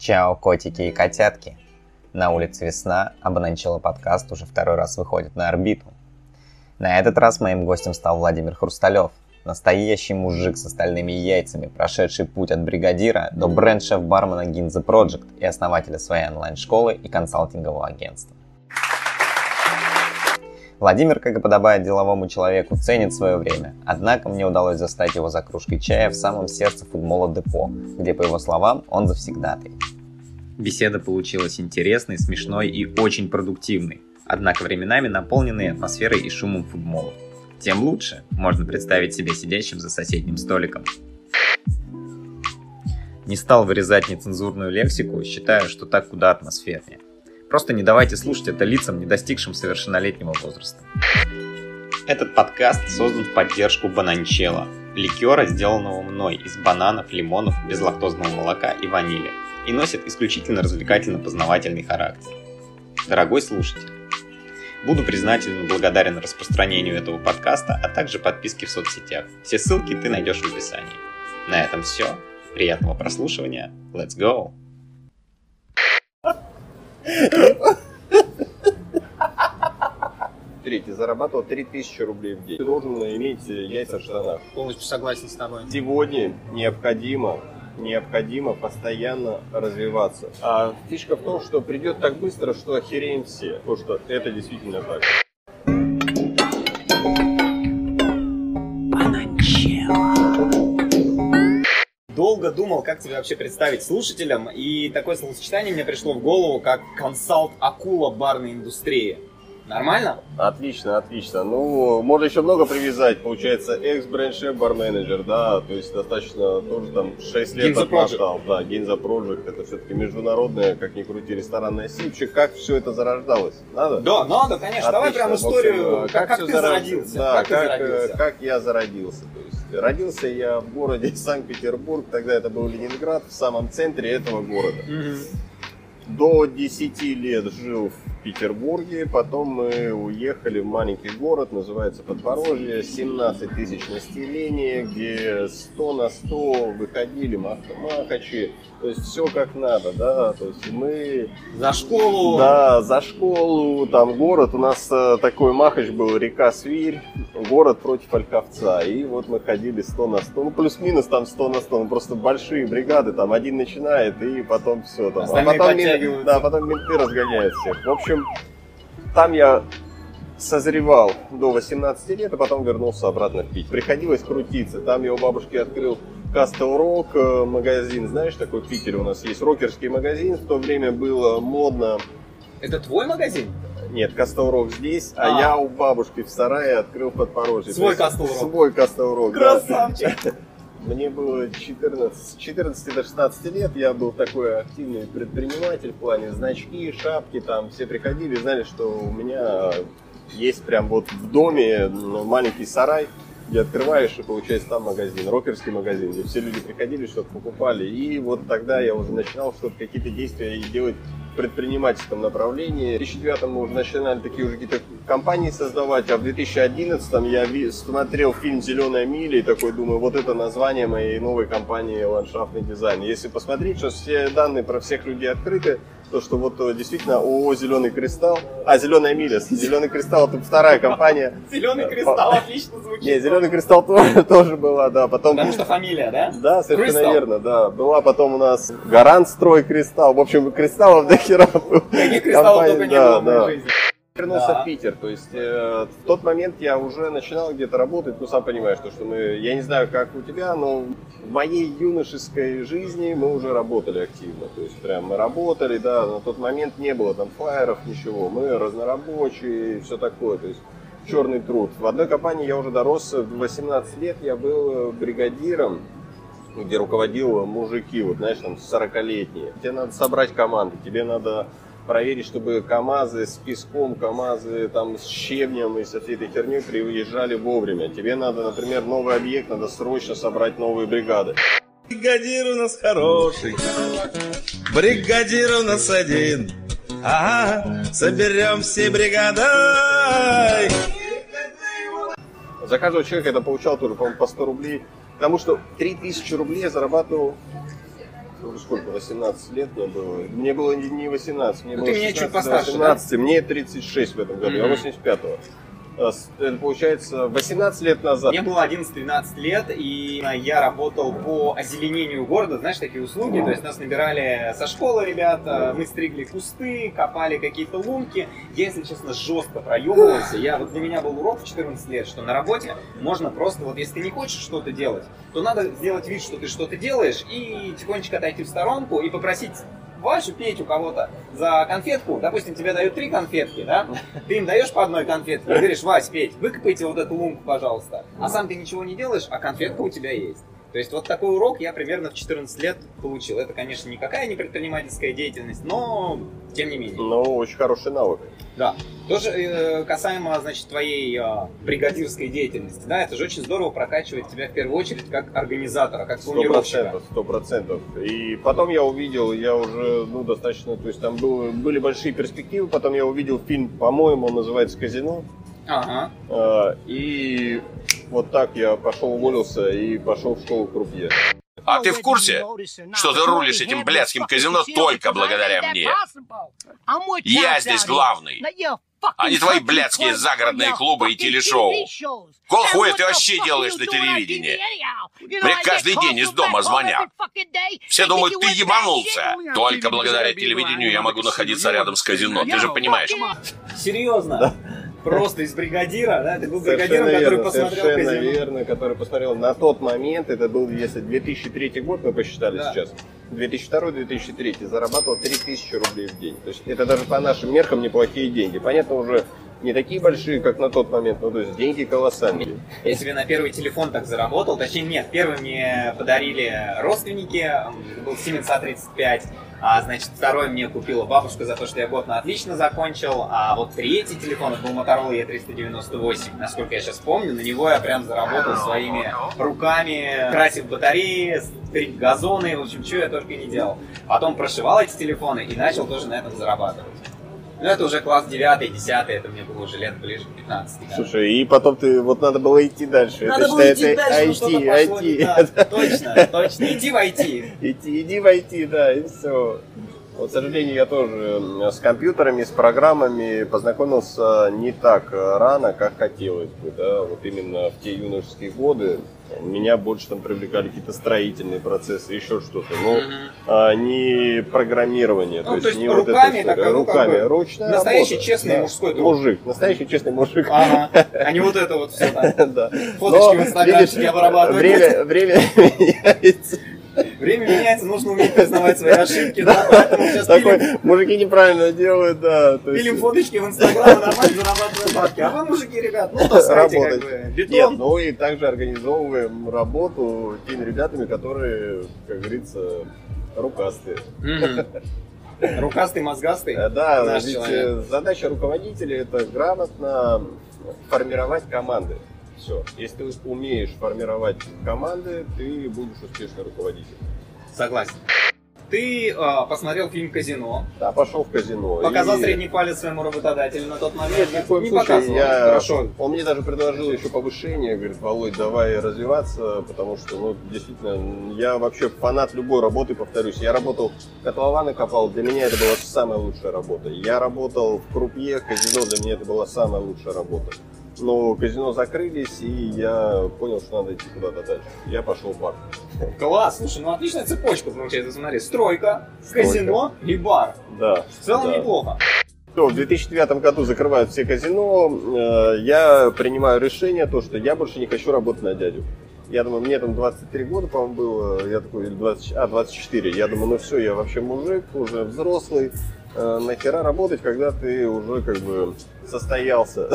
Чао, котики и котятки! На улице весна, а Бананчелло подкаст уже второй раз выходит на орбиту. На этот раз моим гостем стал Владимир Хрусталев, настоящий мужик с остальными яйцами, прошедший путь от бригадира до бренд-шеф-бармена Ginza Project и основателя своей онлайн-школы и консалтингового агентства. Владимир, как и подобает деловому человеку, ценит свое время. Однако мне удалось застать его за кружкой чая в самом сердце футбола Депо, где, по его словам, он завсегдатый. Беседа получилась интересной, смешной и очень продуктивной, однако временами наполненной атмосферой и шумом футбола. Тем лучше можно представить себя сидящим за соседним столиком. Не стал вырезать нецензурную лексику, считаю, что так куда атмосфернее. Просто не давайте слушать это лицам, не достигшим совершеннолетнего возраста. Этот подкаст создан в поддержку Бананчела, ликера, сделанного мной из бананов, лимонов, безлактозного молока и ванили, и носит исключительно развлекательно-познавательный характер. Дорогой слушатель, буду признателен и благодарен распространению этого подкаста, а также подписке в соцсетях. Все ссылки ты найдешь в описании. На этом все. Приятного прослушивания. Let's go! Третий зарабатывал 3000 рублей в день. Ты должен иметь яйца в штанах. Полностью согласен с тобой. Сегодня необходимо необходимо постоянно развиваться. А фишка в том, что придет так быстро, что охереем все. Потому что это действительно так. Долго думал, как тебя вообще представить слушателям, и такое словосочетание мне пришло в голову, как консалт акула барной индустрии. Нормально? Отлично, отлично. Ну, можно еще много привязать. Получается, экс-бренд-шеф, бар-менеджер, да, то есть достаточно тоже там 6 лет отмотал. Да, Гинза Project, это все-таки международная, как ни крути, ресторанная сеть. Вообще, как все это зарождалось? Надо? Да, надо, конечно. Давай Отлично. прям В общем, историю, э, как, как всё ты зарод- зародился. Да, как, как, ты э, зародился. как я зародился. То есть, родился я в городе Санкт-Петербург, тогда это был Ленинград, в самом центре этого города. Мгм. До 10 лет жил в Петербурге, потом мы уехали в маленький город, называется Подпорожье, 17 тысяч населения, где 100 на 100 выходили мах- махачи, то есть все как надо, да, то есть мы, За школу. да, за школу, там город, у нас э, такой махач был, река Свирь, город против Ольховца, и вот мы ходили 100 на 100, ну плюс-минус там 100 на 100, ну просто большие бригады, там один начинает, и потом все там, Остальные потом, да, потом менты разгоняют всех. В общем, там я созревал до 18 лет, а потом вернулся обратно пить. Приходилось крутиться. Там я у бабушки открыл Кастел Рок э, магазин. Знаешь, такой в Питере у нас есть рокерский магазин. В то время было модно. Это твой магазин? Нет, Кастел Рок здесь, а, А. я у бабушки в сарае открыл подпорожье. Свой Castle Rock. Свой Кастел Рок. да. Мне было 14, с 14 до 16 лет, я был такой активный предприниматель в плане значки, шапки, там все приходили, знали, что у меня есть прям вот в доме ну, маленький сарай, где открываешь и получается там магазин, рокерский магазин, где все люди приходили, что-то покупали. И вот тогда я уже начинал что-то, какие-то действия делать предпринимательском направлении. В 2009 мы уже начинали такие уже какие-то компании создавать, а в 2011 я смотрел фильм «Зеленая миля» и такой думаю, вот это название моей новой компании «Ландшафтный дизайн». Если посмотреть, что все данные про всех людей открыты, то что вот э, действительно ООО «Зеленый кристалл», а «Зеленая миля», «Зеленый кристалл» это вторая компания. Зеленый кристалл отлично звучит. Не, «Зеленый кристалл» тоже, была, да, потом... Потому что фамилия, да? Да, совершенно верно, да. Была потом у нас Гарант Строй Кристалл. В общем, кристаллов хера. Каких кристаллов только не было в моей жизни. Вернулся Да. в Питер, то есть э, в тот момент я уже начинал где-то работать, ну сам понимаешь, то, что мы, я не знаю, как у тебя, но в моей юношеской жизни мы уже работали активно, то есть прям мы работали, да, на тот момент не было там флайеров, ничего, мы разнорабочие, все такое, то есть черный труд. В одной компании я уже дорос, в 18 лет я был бригадиром, где руководил мужики, вот знаешь, там 40-летние. Тебе надо собрать команду, тебе надо проверить, чтобы КАМАЗы с песком, КАМАЗы там с щебнем и со всей этой херней приезжали вовремя. Тебе надо, например, новый объект, надо срочно собрать новые бригады. Бригадир у нас хороший, бригадир у нас один. Ага, соберем все бригадой. За каждого человека это получал тоже, по-моему, по 100 рублей. Потому что 3000 рублей я зарабатывал ну, сколько, 18 лет мне было. Мне было не не 18, мне Ну, было ты меня чуть 16, постарше, 18, мне 36 в этом году, я Мгм. 85-го. С- Это получается 18 лет назад. Мне было 11-12 лет, и я работал по озеленению города, знаешь, такие услуги, то есть нас набирали со школы ребята, мы стригли кусты, копали какие-то лунки. Я, если честно, жестко проебывался. Я, вот для меня был урок в 14 лет, что на работе можно просто, вот если ты не хочешь что-то делать, то надо сделать вид, что ты что-то делаешь, и тихонечко отойти в сторонку и попросить Васю, Петю кого-то за конфетку, допустим, тебе дают три конфетки, да, ты им даешь по одной конфетке говоришь, Вась, Петь, выкопайте вот эту лунку, пожалуйста. А сам ты ничего не делаешь, а конфетка у тебя есть. То есть вот такой урок я примерно в 14 лет получил. Это, конечно, никакая не предпринимательская деятельность, но тем не менее. Ну, очень хороший навык. Да. Тоже э, касаемо, значит, твоей э, бригадирской деятельности, да, это же очень здорово прокачивает тебя в первую очередь как организатора, как планировщика. сто процентов. И потом я увидел, я уже, ну, достаточно, то есть там было, были большие перспективы, потом я увидел фильм, по-моему, он называется «Казино», Ага. А, и вот так я пошел, уволился и пошел в школу крупье. А ты в курсе, что ты рулишь этим блядским казино только благодаря мне? Я здесь главный, а не твои блядские загородные клубы и телешоу. Кол хуя ты вообще делаешь на телевидении? Мне каждый день из дома звонят. Все думают, ты ебанулся. Только благодаря телевидению я могу находиться рядом с казино, ты же понимаешь. Серьезно? Просто из бригадира, да? Ты был бригадиром, Совершенно который верно, посмотрел совершенно казино. верно, который посмотрел на тот момент, это был, если 2003 год, мы посчитали Да. сейчас, 2002-2003, зарабатывал 3000 рублей в день. То есть это даже по нашим меркам неплохие деньги. Понятно, уже не такие большие, как на тот момент, но то есть деньги колоссальные. Я себе на первый телефон так заработал. Точнее, нет, первый мне подарили родственники, был Siemens A35. А, значит, второй мне купила бабушка за то, что я год на отлично закончил. А вот третий телефон, это был Motorola E398. Насколько я сейчас помню, на него я прям заработал своими руками, красив батареи, стриг газоны, в общем, что я только не делал. Потом прошивал эти телефоны и начал тоже на этом зарабатывать. Ну, это уже класс 9 10 это мне было уже лет ближе к 15. да. Слушай, и потом ты, вот надо было идти дальше. Надо это, было считай, идти это дальше, но IT, что-то пошло не IT. так. Точно, точно. Иди в IT. Иди, иди в IT, да, и все. Вот, к сожалению, я тоже м, с компьютерами, с программами познакомился не так э, рано, как хотелось бы, да, вот именно в те юношеские годы. Меня больше там привлекали какие-то строительные процессы, еще что-то, но Мгм. а, не программирование, Ну, то есть не руками, вот так, это а ну, как руками, бы ручная настоящий работа, честный да. мужской труд. Мужик, настоящий честный мужик. Ага. А не вот это вот все так. Да. Фоточки в инстаграмчике видишь, обрабатывать. Время, время меняется. Время меняется, нужно уметь признавать свои ошибки, да, поэтому сейчас Такой, пилим, мужики неправильно делают, да. то есть- пилим фоточки в инстаграм, нормально зарабатываем бабки. А вы, мужики, ребят, ну, таскайте как бы Нет, бетон. ну и также организовываем работу теми ребятами, которые, как говорится, рукастые. Рукастый, мозгастый. Э, Да, ведь э, задача руководителя это грамотно формировать команды. Все. Если ты умеешь формировать команды, ты будешь успешный руководитель. Согласен. Ты а, посмотрел фильм «Казино», Да, пошел в казино. показал и- средний палец своему работодателю на тот момент. Нет, ни в коем не случае. показывал. Я, Хорошо. Он мне даже предложил еще повышение. Говорит, Володь, давай развиваться, потому что, ну, действительно, я вообще фанат любой работы, повторюсь. Я работал, котлованы копал, для меня это была самая лучшая работа. Я работал в крупье, казино, для меня это была самая лучшая работа. Но казино закрылись, и я понял, что надо идти куда-то дальше. Я пошел в бар. Класс, слушай, ну отличная цепочка получается, смотри. Стройка, казино и бар. Да. В целом Да. неплохо. Всё, в 2009 году закрывают все казино. Э, Я принимаю решение, то, что я больше не хочу работать на дядю. Я думаю, мне там 23 года, по-моему, было. Я такой, или 20, а, 24. Я думаю, ну все, я вообще мужик, уже взрослый. Э, Нахера работать, когда ты уже как бы состоялся.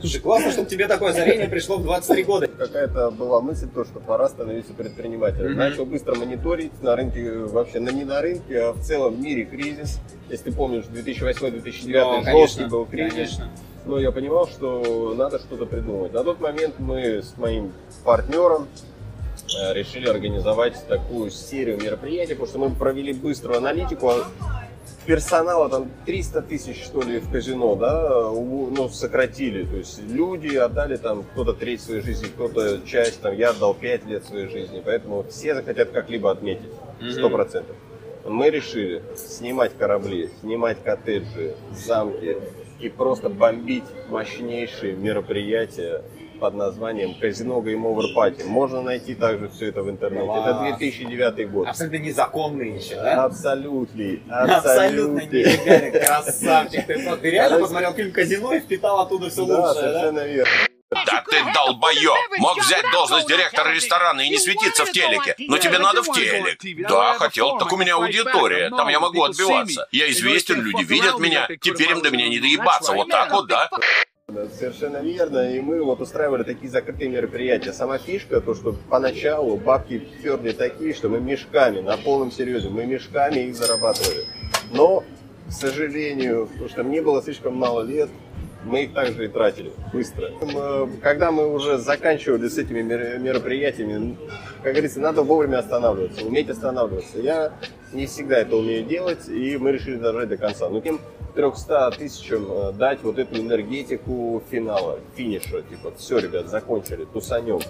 Слушай, классно, что тебе такое озарение пришло в 23 года. Какая-то была мысль, то, что пора становиться предпринимателем. Мгм. Начал быстро мониторить на рынке, вообще, не на рынке, а в целом в мире кризис. Если ты помнишь, 2008-2009 Ну, жесткий был кризис. Конечно. Но я понимал, что надо что-то придумать. На тот момент мы с моим партнером э, решили организовать такую серию мероприятий, потому что мы провели быструю аналитику. Персонала там 300 тысяч, что ли, в казино, да, ну, сократили. То есть люди отдали там кто-то треть своей жизни, кто-то часть, там, я отдал 5 лет своей жизни. Поэтому все захотят как-либо отметить. сто процентов. Мы решили снимать корабли, снимать коттеджи, замки и просто бомбить мощнейшие мероприятия под названием Казино Game Over Party. Можно найти также все это в интернете. Класс. Это 2009 год. Абсолютно незаконный еще, да? Абсолютно. Абсолютно нелегально, красавчик. Ты, реально посмотрел фильм «Казино» и впитал оттуда все лучшее, да? совершенно верно. Да ты долбоеб! Мог взять должность директора ресторана и не светиться в телеке. Но тебе надо в телек. Да, хотел, так у меня аудитория. Там я могу отбиваться. Я известен, люди видят меня. Теперь им до меня не доебаться. Вот так вот, да? Совершенно верно. И мы вот устраивали такие закрытые мероприятия. Сама фишка, то, что поначалу бабки перли такие, что мы мешками, на полном серьезе, мы мешками их зарабатывали. Но, к сожалению, потому что мне было слишком мало лет, мы их также и тратили быстро. М, Когда мы уже заканчивали с этими мер- мероприятиями, как говорится, надо вовремя останавливаться, уметь останавливаться. Я не всегда это умею делать, и мы решили дожать до конца. Ну, тем 300 тысячам э, дать вот эту энергетику финала, финиша. Типа, все, ребят, закончили, тусанем.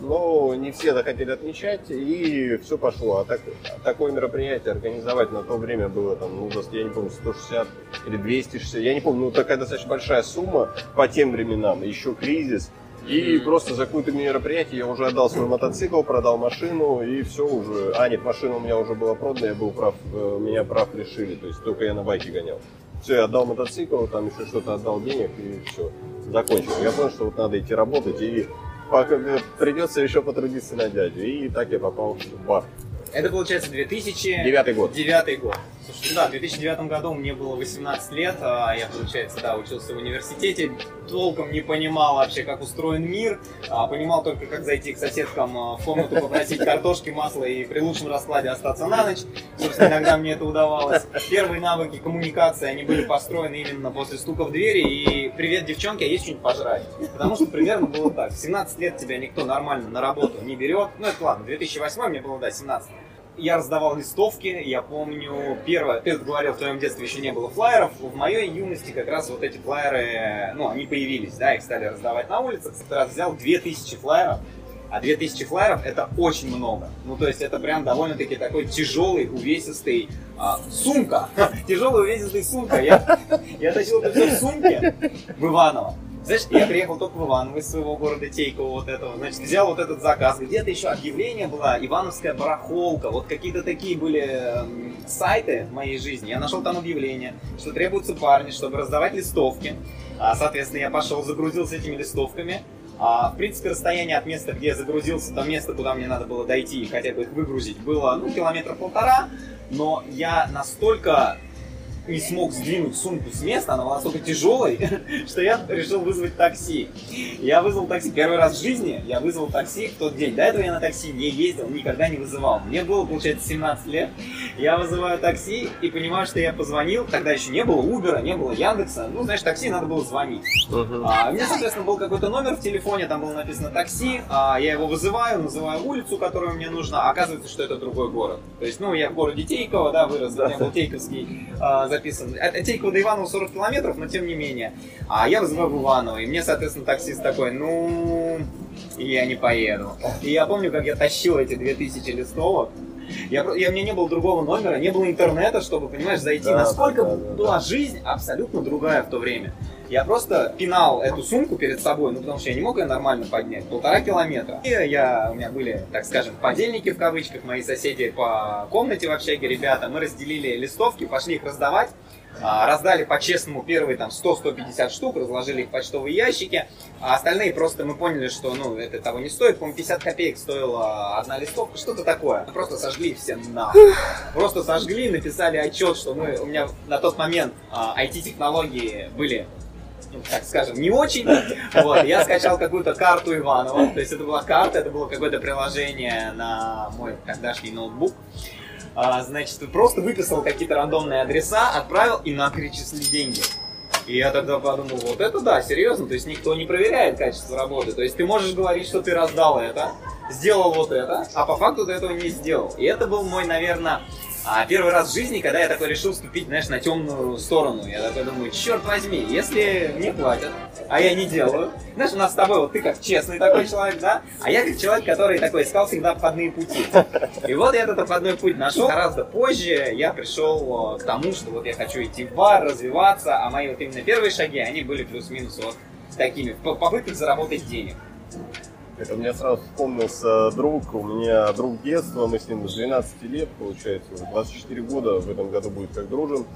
Но не все захотели отмечать, и все пошло. А, так- такое мероприятие организовать на то время было, там, ну, я не помню, 160 или 260, я не помню, ну, такая достаточно большая сумма по тем временам, еще кризис. И просто за какое-то мероприятие я уже отдал свой мотоцикл, продал машину, и все уже. А, нет, машина у меня уже была продана, я был прав, э, меня прав лишили, то есть только я на байке гонял. Все, я отдал мотоцикл, там еще что-то отдал денег, и все, закончил. Я понял, что вот надо идти работать, и э, придется еще потрудиться на дядю. И так я попал в бар. Это получается 2009 Девятый год. год. Слушай, да, в 2009 году мне было 18 лет, а я, получается, да, учился в университете, толком не понимал вообще, как устроен мир, а понимал только, как зайти к соседкам а, в комнату, попросить картошки, масла и при лучшем раскладе остаться на ночь. Собственно, иногда мне это удавалось. Первые навыки коммуникации, они были построены именно после стука в двери и «Привет, девчонки, а есть что-нибудь пожрать?» Потому что примерно было так. В 17 лет тебя никто нормально на работу не берет. Ну, это ладно, 2008 мне было, да, 17 я раздавал листовки, я помню, первое, ты говорил, в твоем детстве еще не было флайеров, в моей юности как раз вот эти флайеры, ну, они появились, да, их стали раздавать на улицах, как раз взял 2000 флайеров, а 2000 флайеров это очень много. Ну, то есть это прям довольно-таки такой тяжелый, увесистый а, сумка. Тяжелая увесистая сумка. Я, я тащил это все в сумке в Иваново. Знаешь, я приехал только в Иваново из своего города Тейкова вот этого, значит, взял вот этот заказ. Где-то еще объявление было, Ивановская барахолка, вот какие-то такие были эм, сайты в моей жизни. Я нашел там объявление, что требуются парни, чтобы раздавать листовки. А, соответственно, я пошел, загрузился этими листовками. А, в принципе, расстояние от места, где я загрузился, до места, куда мне надо было дойти и хотя бы их выгрузить, было, ну, километра полтора. Но я настолько не смог сдвинуть сумку с места, она была настолько тяжелой, что я решил вызвать такси. Я вызвал такси первый раз в жизни, я вызвал такси в тот день. До этого я на такси не ездил, никогда не вызывал. Мне было, получается, 17 лет. Я вызываю такси и понимаю, что я позвонил. Тогда еще не было Убера, не было Яндекса. Ну, знаешь, такси надо было звонить. А, у меня, соответственно, был какой-то номер в телефоне, там было написано такси, а, я его вызываю, называю улицу, которая мне нужна, а оказывается, что это другой город. То есть, ну, я в городе Тейково, да, вырос, у меня был Тейковский а, записан. От от Тейкова до Иванова 40 километров, но тем не менее. А я вызываю в Иваново, и мне, соответственно, таксист такой, ну, я не поеду. И я помню, как я тащил эти 2000 листовок, я, я, у меня не было другого номера, не было интернета, чтобы, понимаешь, зайти. Да, Насколько да, да, да. была жизнь абсолютно другая в то время. Я просто пинал эту сумку перед собой, ну потому что я не мог ее нормально поднять, полтора километра. И я, у меня были, так скажем, подельники в кавычках, мои соседи по комнате в общаге, ребята, мы разделили листовки, пошли их раздавать. А, Раздали по-честному первые там 100-150 штук, разложили их в почтовые ящики, а остальные просто мы поняли, что ну это того не стоит. По-моему, 50 копеек стоила одна листовка, что-то такое. Просто сожгли все нахуй. Просто сожгли, написали отчет, что мы, у меня на тот момент а, IT-технологии были ну, так скажем, не очень. Вот, я скачал какую-то карту Иванова. То есть это была карта, это было какое-то приложение на мой тогдашний ноутбук. А, значит, просто выписал какие-то рандомные адреса, отправил и на перечислили деньги. И я тогда подумал, вот это да, серьезно, то есть никто не проверяет качество работы. То есть ты можешь говорить, что ты раздал это, сделал вот это, а по факту ты этого не сделал. И это был мой, наверное, А первый раз в жизни, когда я такой решил вступить, знаешь, на темную сторону, я такой думаю, черт возьми, если мне платят, а я не делаю. Знаешь, у нас с тобой, вот ты как честный такой человек, да? А я как человек, который такой искал всегда обходные пути. И вот я этот обходной путь нашел. Гораздо позже я пришел э, к тому, что вот я хочу идти в бар, развиваться, а мои вот именно первые шаги, они были плюс-минус вот такими, в заработать денег. Это мне сразу вспомнился друг, у меня друг детства, мы с ним с 12 лет, получается, уже 24 года, в этом году будет как дружим.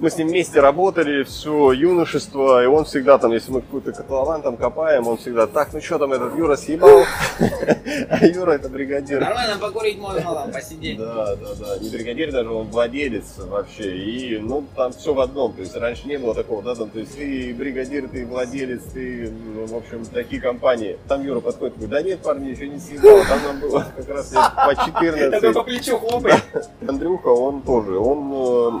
Мы с ним вместе работали все юношество, и он всегда там, если мы какой-то котлован там копаем, он всегда, так, ну что там этот Юра съебал? А Юра это бригадир. Нормально покурить можно, там, посидеть. Да, да, да. Не бригадир даже, он владелец вообще. И, ну, там все в одном. То есть раньше не было такого, да, там, то есть ты бригадир, ты владелец, ты, ну, в общем, такие компании. Там Юра подходит, говорит, да нет, парни, еще не съездил. Там нам было как раз по 14. Такой по плечу хлопает. Андрюха, он тоже, он э,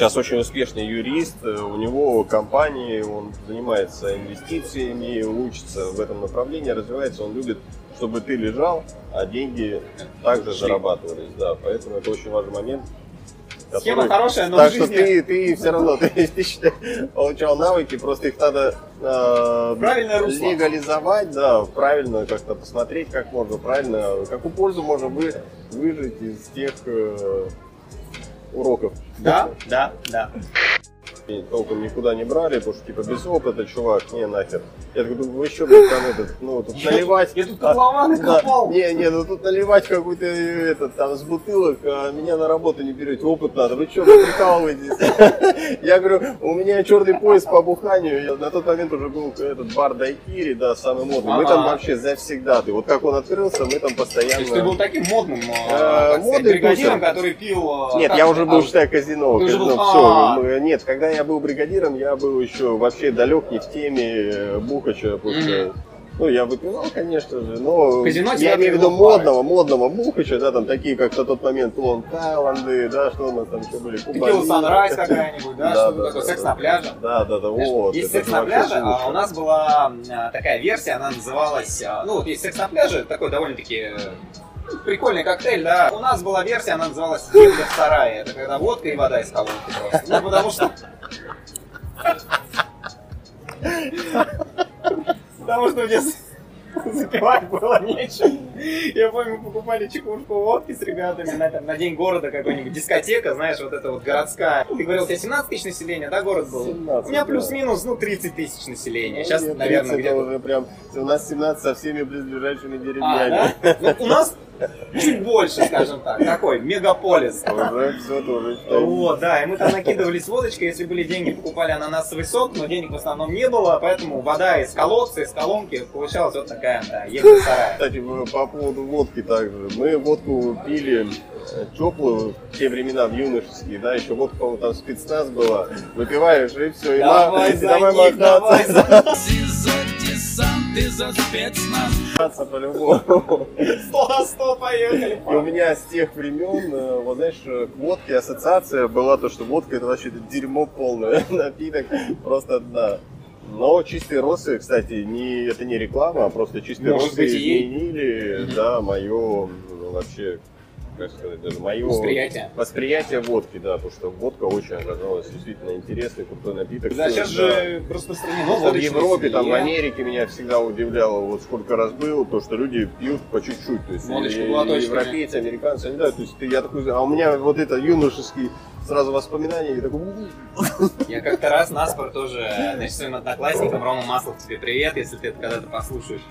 сейчас очень успешный юрист, э, у него компании, он занимается инвестициями, учится в этом направлении, развивается, он любит, чтобы ты лежал, а деньги также Шли. зарабатывались, да, поэтому это очень важный момент. Схема который- хорошая, но так в что жизни ты, ты все равно ты, ты считай, получал навыки, просто их надо э, легализовать, да, правильно как-то посмотреть, как можно правильно, какую пользу можно вы, выжить из тех э, уроков. Да, да, да. И толком никуда не брали, потому что типа без опыта, чувак, не нахер. Я такой думаю, вы еще блядь, там этот, ну тут наливать. Я тут а, котлованы да, копал. Не, не, ну тут наливать какой-то э, этот там с бутылок, а меня на работу не берете, опыт надо. Вы что, вы прикалываетесь? Я говорю, у меня черный пояс по буханию. На тот момент уже был этот бар Дайкири, да, самый модный. Мы там вообще завсегда. Ты вот как он открылся, мы там То есть ты постоянно. был таким модным, э, Э, модным бригадиром, который пил... Нет, я уже А, был, считай, казино. Казино, всё. А. Нет, когда я был бригадиром, я был еще вообще далек не в теме э, Бухача, потому что, ну, я выпивал, конечно же, но Казино я имею в виду модного, модного Бухача, да, там такие, как на тот момент Лонг Тайланды, да, что у нас там еще были, Текила Кубани. Санрайз какая-нибудь, да, что-то такое, секс на пляже. Да, да, да, вот. Есть секс на пляже, а у нас была а, такая версия, она называлась, а, ну вот есть секс на пляже, такой довольно-таки э, прикольный коктейль, да. У нас была версия, она называлась «Девка в сарае». Это когда водка и вода из колонки просто. Ну, потому что... Потому что мне запивать было нечем. Я помню, мы покупали чекушку водки с ребятами на, там, на день города, какой-нибудь дискотека, знаешь, вот это вот городская. Ты говорил, у тебя 17 тысяч населения, да, город был? 17, у меня да. плюс-минус, ну, 30 тысяч населения. Ну, Сейчас, нет, наверное, 30 это где-то... уже прям, у нас 17 со всеми близлежащими А, деревнями. да? Ну, у нас чуть больше, скажем так, такой мегаполис. Уже все тоже. Вот, да, и мы там накидывались водочкой, если были деньги, покупали ананасовый сок, но денег в основном не было, поэтому вода из колодца, из колонки, получалась вот такая, да, сарая. Кстати, по поводу водки также. Мы водку пили э, теплую в те времена, в юношеские, да, еще водка, по-моему, там спецназ была. Выпиваешь, и все, и Давай на- и за давай них, давай мотаться. за Мотаться по-любому. сто на сто поехали. И у меня с тех времен, э, вот знаешь, э, к водке ассоциация была то, что водка это вообще дерьмо полное, напиток просто да. Но чистые росы, кстати, не, это не реклама, а просто чистые Может росы быть, и- изменили, да, мое вообще, как сказать, даже мое Восприятие. восприятие водки, да, потому что водка очень оказалась действительно интересный, крутой напиток. Да, сейчас же распространено в водочное Европе, там, в. Америке меня всегда удивляло, вот сколько раз был, то, что люди пьют по чуть-чуть. То есть и- глоточками. европейцы, американцы, они, да, то есть ты- я такой, а у меня вот это юношеский сразу воспоминания, и такой, «У-у-у». Я как-то раз наспор тоже, значит, своим одноклассникам, Рома Маслов, тебе привет, если ты это когда-то послушаешь.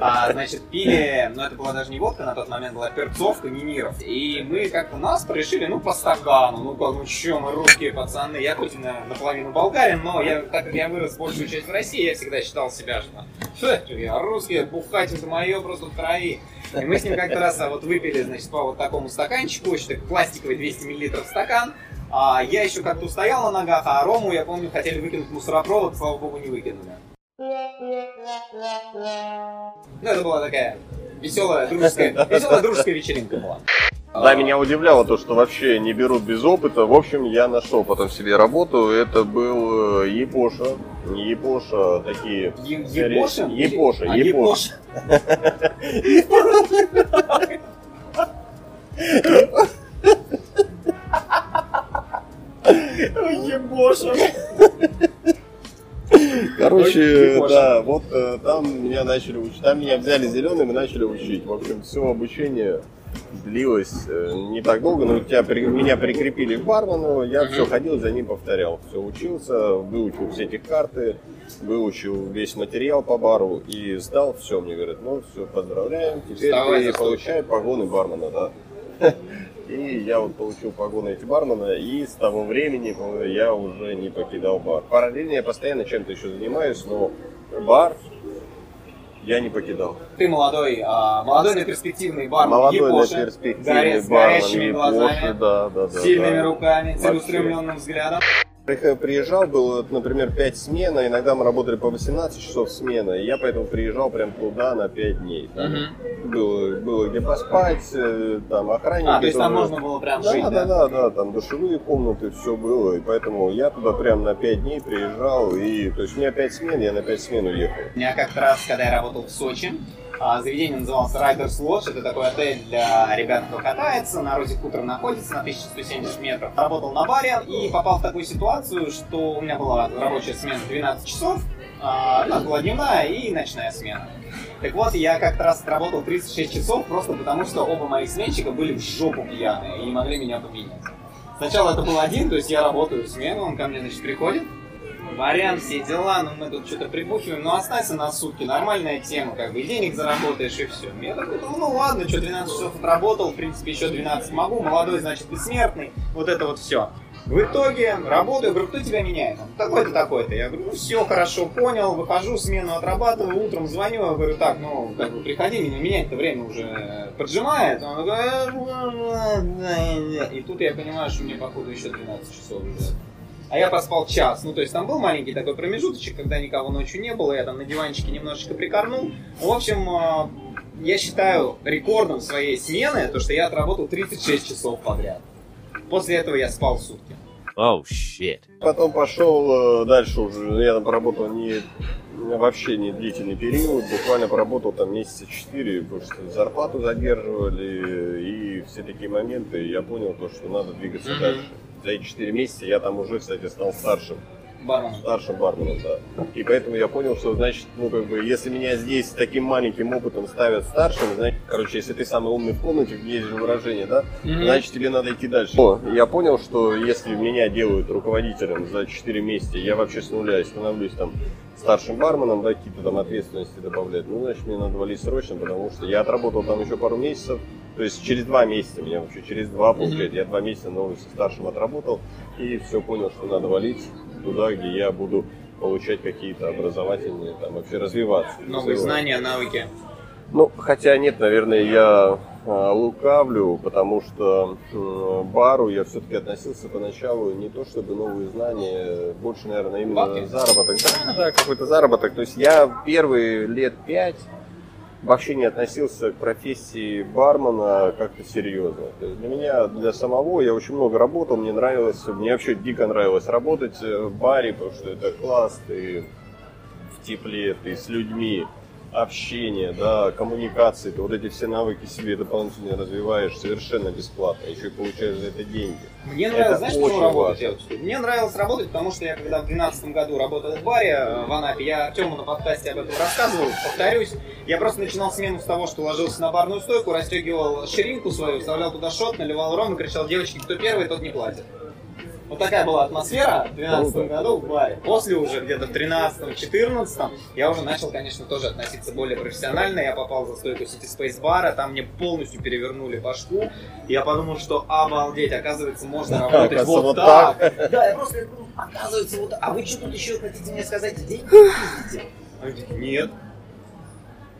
А, значит, пили, ну это была даже не водка, на тот момент была перцовка Ниниров. И мы как-то наспор решили, ну по стакану, ну как, ну чё, мы русские пацаны. Я хоть на- наполовину болгарин, но я, так как я вырос большую часть в России, я всегда считал себя, что «Фу, я русский, бухать это мое просто в крови. И мы с ним как-то раз а, вот выпили, значит, по вот такому стаканчику, очень такой пластиковый 200 мл стакан. А я еще как-то устоял на ногах, а Рому, я помню, хотели выкинуть мусоропровод, слава богу, не выкинули. Ну, это была такая веселая дружеская, веселая дружеская вечеринка была. Да, меня удивляло то, что вообще не берут без опыта. В общем, я нашел потом себе работу. Это был э, Япоша. Не Япоша, а такие... Епошин? Епоша, А, Епоша. Епоша. Дебошем. Короче, Ой, да, вот э, там меня начали учить. Там меня взяли зеленым и начали учить. В общем, все обучение длилось э, не так долго, но тебя, при- меня прикрепили к бармену, я все ходил, за ним повторял. Все учился, выучил все эти карты, выучил весь материал по бару и сдал все. Мне говорят, ну все, поздравляем, теперь Вставай ты получай погоны бармена, да. И я вот получил погоны эти бармена, и с того времени я уже не покидал бар. Параллельно я постоянно чем-то еще занимаюсь, но бар я не покидал. Ты молодой, а, молодой, но перспективный бармен Молодой, но Япоша, перспективный горя- с бармен горящими Япоши, глазами, да, да, да. сильными да. руками, целеустремленным взглядом. При- Приезжал, было, например, 5 смен, а иногда мы работали по 18 часов смена, и я поэтому приезжал прям туда на 5 дней. Там Мгм. было, было где поспать, э, там охранники. А, то есть там можно было прям Да, жить, да, да? да, да, там душевые комнаты, все было, и поэтому я туда прям на 5 дней приезжал, и, то есть у меня 5 смен, я на 5 смен уехал. У меня как-то раз, когда я работал в Сочи, заведение называлось Riders Lodge. Это такой отель для ребят, кто катается. На Розе Хутор находится на 1170 метров. Работал на баре и попал в такую ситуацию, что у меня была рабочая смена 12 часов. а, нас была дневная и ночная смена. Так вот, я как-то раз отработал 36 часов просто потому, что оба моих сменщика были в жопу пьяные и не могли меня поменять. Сначала это был один, то есть я работаю смену, он ко мне, значит, приходит, варям все дела, ну мы тут что-то прибухиваем, ну останься на сутки, нормальная тема, как бы, денег заработаешь, и все. Я такой, ну, ну ладно, что, 12 часов отработал, в принципе, еще 12 могу, молодой, значит, бессмертный, вот это вот все. В итоге работаю, говорю, кто тебя меняет? Он, Такой-то, такой-то. Я говорю, ну все, хорошо, понял, выхожу, смену отрабатываю, утром звоню, я говорю, так, ну, как бы, приходи, меня менять-то время уже поджимает. Он такой, «Э, ладно». и тут я понимаю, что мне, походу, еще 12 часов уже. А я поспал час. Ну, то есть там был маленький такой промежуточек, когда никого ночью не было, я там на диванчике немножечко прикорнул. В общем, э, я считаю рекордом своей смены, то, что я отработал 36 часов подряд. После этого я спал сутки. Oh, shit. Потом пошел э, дальше уже, я там поработал не вообще не длительный период, буквально поработал там месяца четыре, потому что зарплату задерживали и все такие моменты, и я понял то, что надо двигаться Мгм. дальше. За эти четыре месяца я там уже, кстати, стал старшим, Бармен. старшим барменом, да. И поэтому я понял, что, значит, ну, как бы, если меня здесь с таким маленьким опытом ставят старшим, значит, короче, если ты самый умный в комнате, есть же выражение, да, значит тебе надо идти дальше. О, я понял, что если меня делают руководителем за 4 месяца, я вообще с нуля и становлюсь там старшим барменом, да, какие-то там ответственности добавляют, ну, значит, мне надо валить срочно, потому что я отработал там еще пару месяцев, то есть через два месяца меня вообще, через два, получается, я два месяца на улице старшим отработал, и все понял, что надо валить туда, где я буду получать какие-то образовательные, там, вообще развиваться. Новые Развиваться. знания, навыки. Ну, хотя нет, наверное, я лукавлю, потому что э, бару я все-таки относился поначалу не то чтобы новые знания, больше, наверное, именно Бабки? заработок. Да, да, какой-то заработок. То есть я первые лет пять вообще не относился к профессии бармена как-то серьезно. То есть для меня, для самого, я очень много работал, мне нравилось, мне вообще дико нравилось работать э, в баре, потому что это класс, ты в тепле, ты с людьми, общение, да, коммуникации, ты вот эти все навыки себе дополнительно развиваешь совершенно бесплатно, еще и получаешь за это деньги. Мне Это нравилось, знаешь, почему работать? Я. Мне нравилось работать, потому что я когда в 2012 году работал в баре э, в Анапе, я Артему на подкасте об этом рассказывал, повторюсь, я просто начинал смену с того, что ложился на барную стойку, расстегивал ширинку свою, вставлял туда шот, наливал ром и кричал, девочки, кто первый, тот не платит. Вот такая была атмосфера в 2012 Круто. году в баре. После уже где-то в 13-14 я уже начал, конечно, тоже относиться более профессионально. Я попал за стойку City Space бара, там мне полностью перевернули башку. Я подумал, что обалдеть, оказывается, можно работать Оказывается, вот вот так. Да, я просто думал, оказывается, вот так. А вы что тут еще хотите мне сказать? Деньги пиздите? Они такие, нет.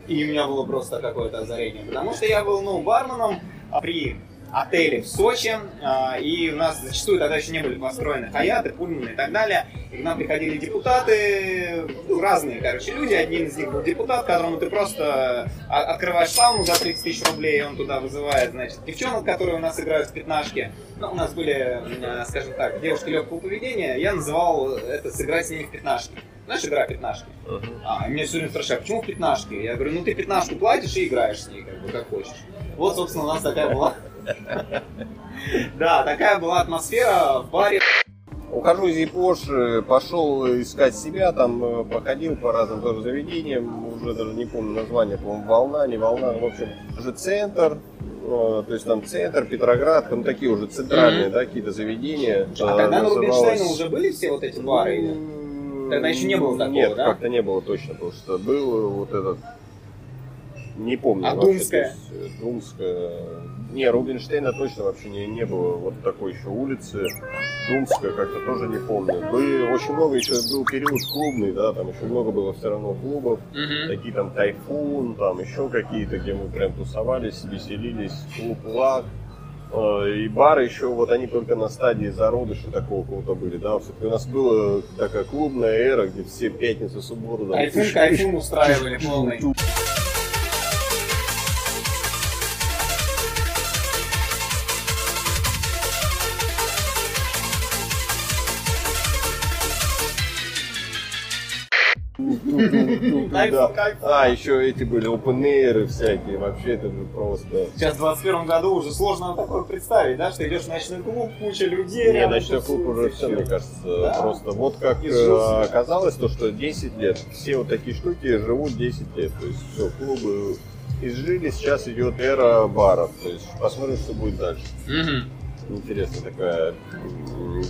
И у меня было просто какое-то озарение. Потому что я был, ну, барменом при отеле в Сочи, а, и у нас зачастую тогда еще не были построены хаяты, пульманы и так далее. И к нам приходили депутаты, ну, разные, короче, люди. Один из них был депутат, которому ты просто а, открываешь сауну за 30 тысяч рублей, и он туда вызывает, значит, девчонок, которые у нас играют в пятнашки. Ну, у нас были, э, скажем так, девушки легкого поведения. Я называл это сыграть с ними в пятнашки. Знаешь, игра пятнашки? А, и меня все время спрашивают, почему в пятнашке? Я говорю, ну ты пятнашку платишь и играешь с ней, как бы, как хочешь. Вот, собственно, у нас такая была... Да, такая была атмосфера в баре. Ухожу из Япош, э, пошел искать себя, там э, походил по разным тоже заведениям, уже даже не помню название, по-моему, волна, не волна, в общем, уже центр, э, то есть там центр, Петроград, там такие уже центральные, да, какие-то заведения. А тогда на Рубинштейна уже были все вот эти бары? или? Тогда еще не было такого, Нет, да? как-то не было точно, потому что был вот этот, не помню. А вообще, Думская? есть, э, Думская. Не, Рубинштейна точно вообще не, не было вот такой еще улицы. Думская как-то тоже не помню. Были очень много еще был период клубный, да, там еще много было все равно клубов. Мгм. Такие там Тайфун, там еще какие-то, где мы прям тусовались, веселились, клуб Лак. Э, И бары еще, вот они только на стадии зародыша такого какого-то были, да. Все-таки у нас была такая клубная эра, где все пятницы, субботу, там, Кайфун, кайфун устраивали полный. Да. А, еще эти были open всякие, вообще это же просто... Сейчас в 21 году уже сложно такое представить, да, что идешь в ночной клуб, куча людей. Не, ночной клуб уже все, мне кажется, просто вот как э, оказалось, то, что 10 лет, все вот такие штуки живут 10 лет, то есть все, клубы изжили, сейчас идет эра баров, то есть посмотрим, что будет дальше. Интересная такая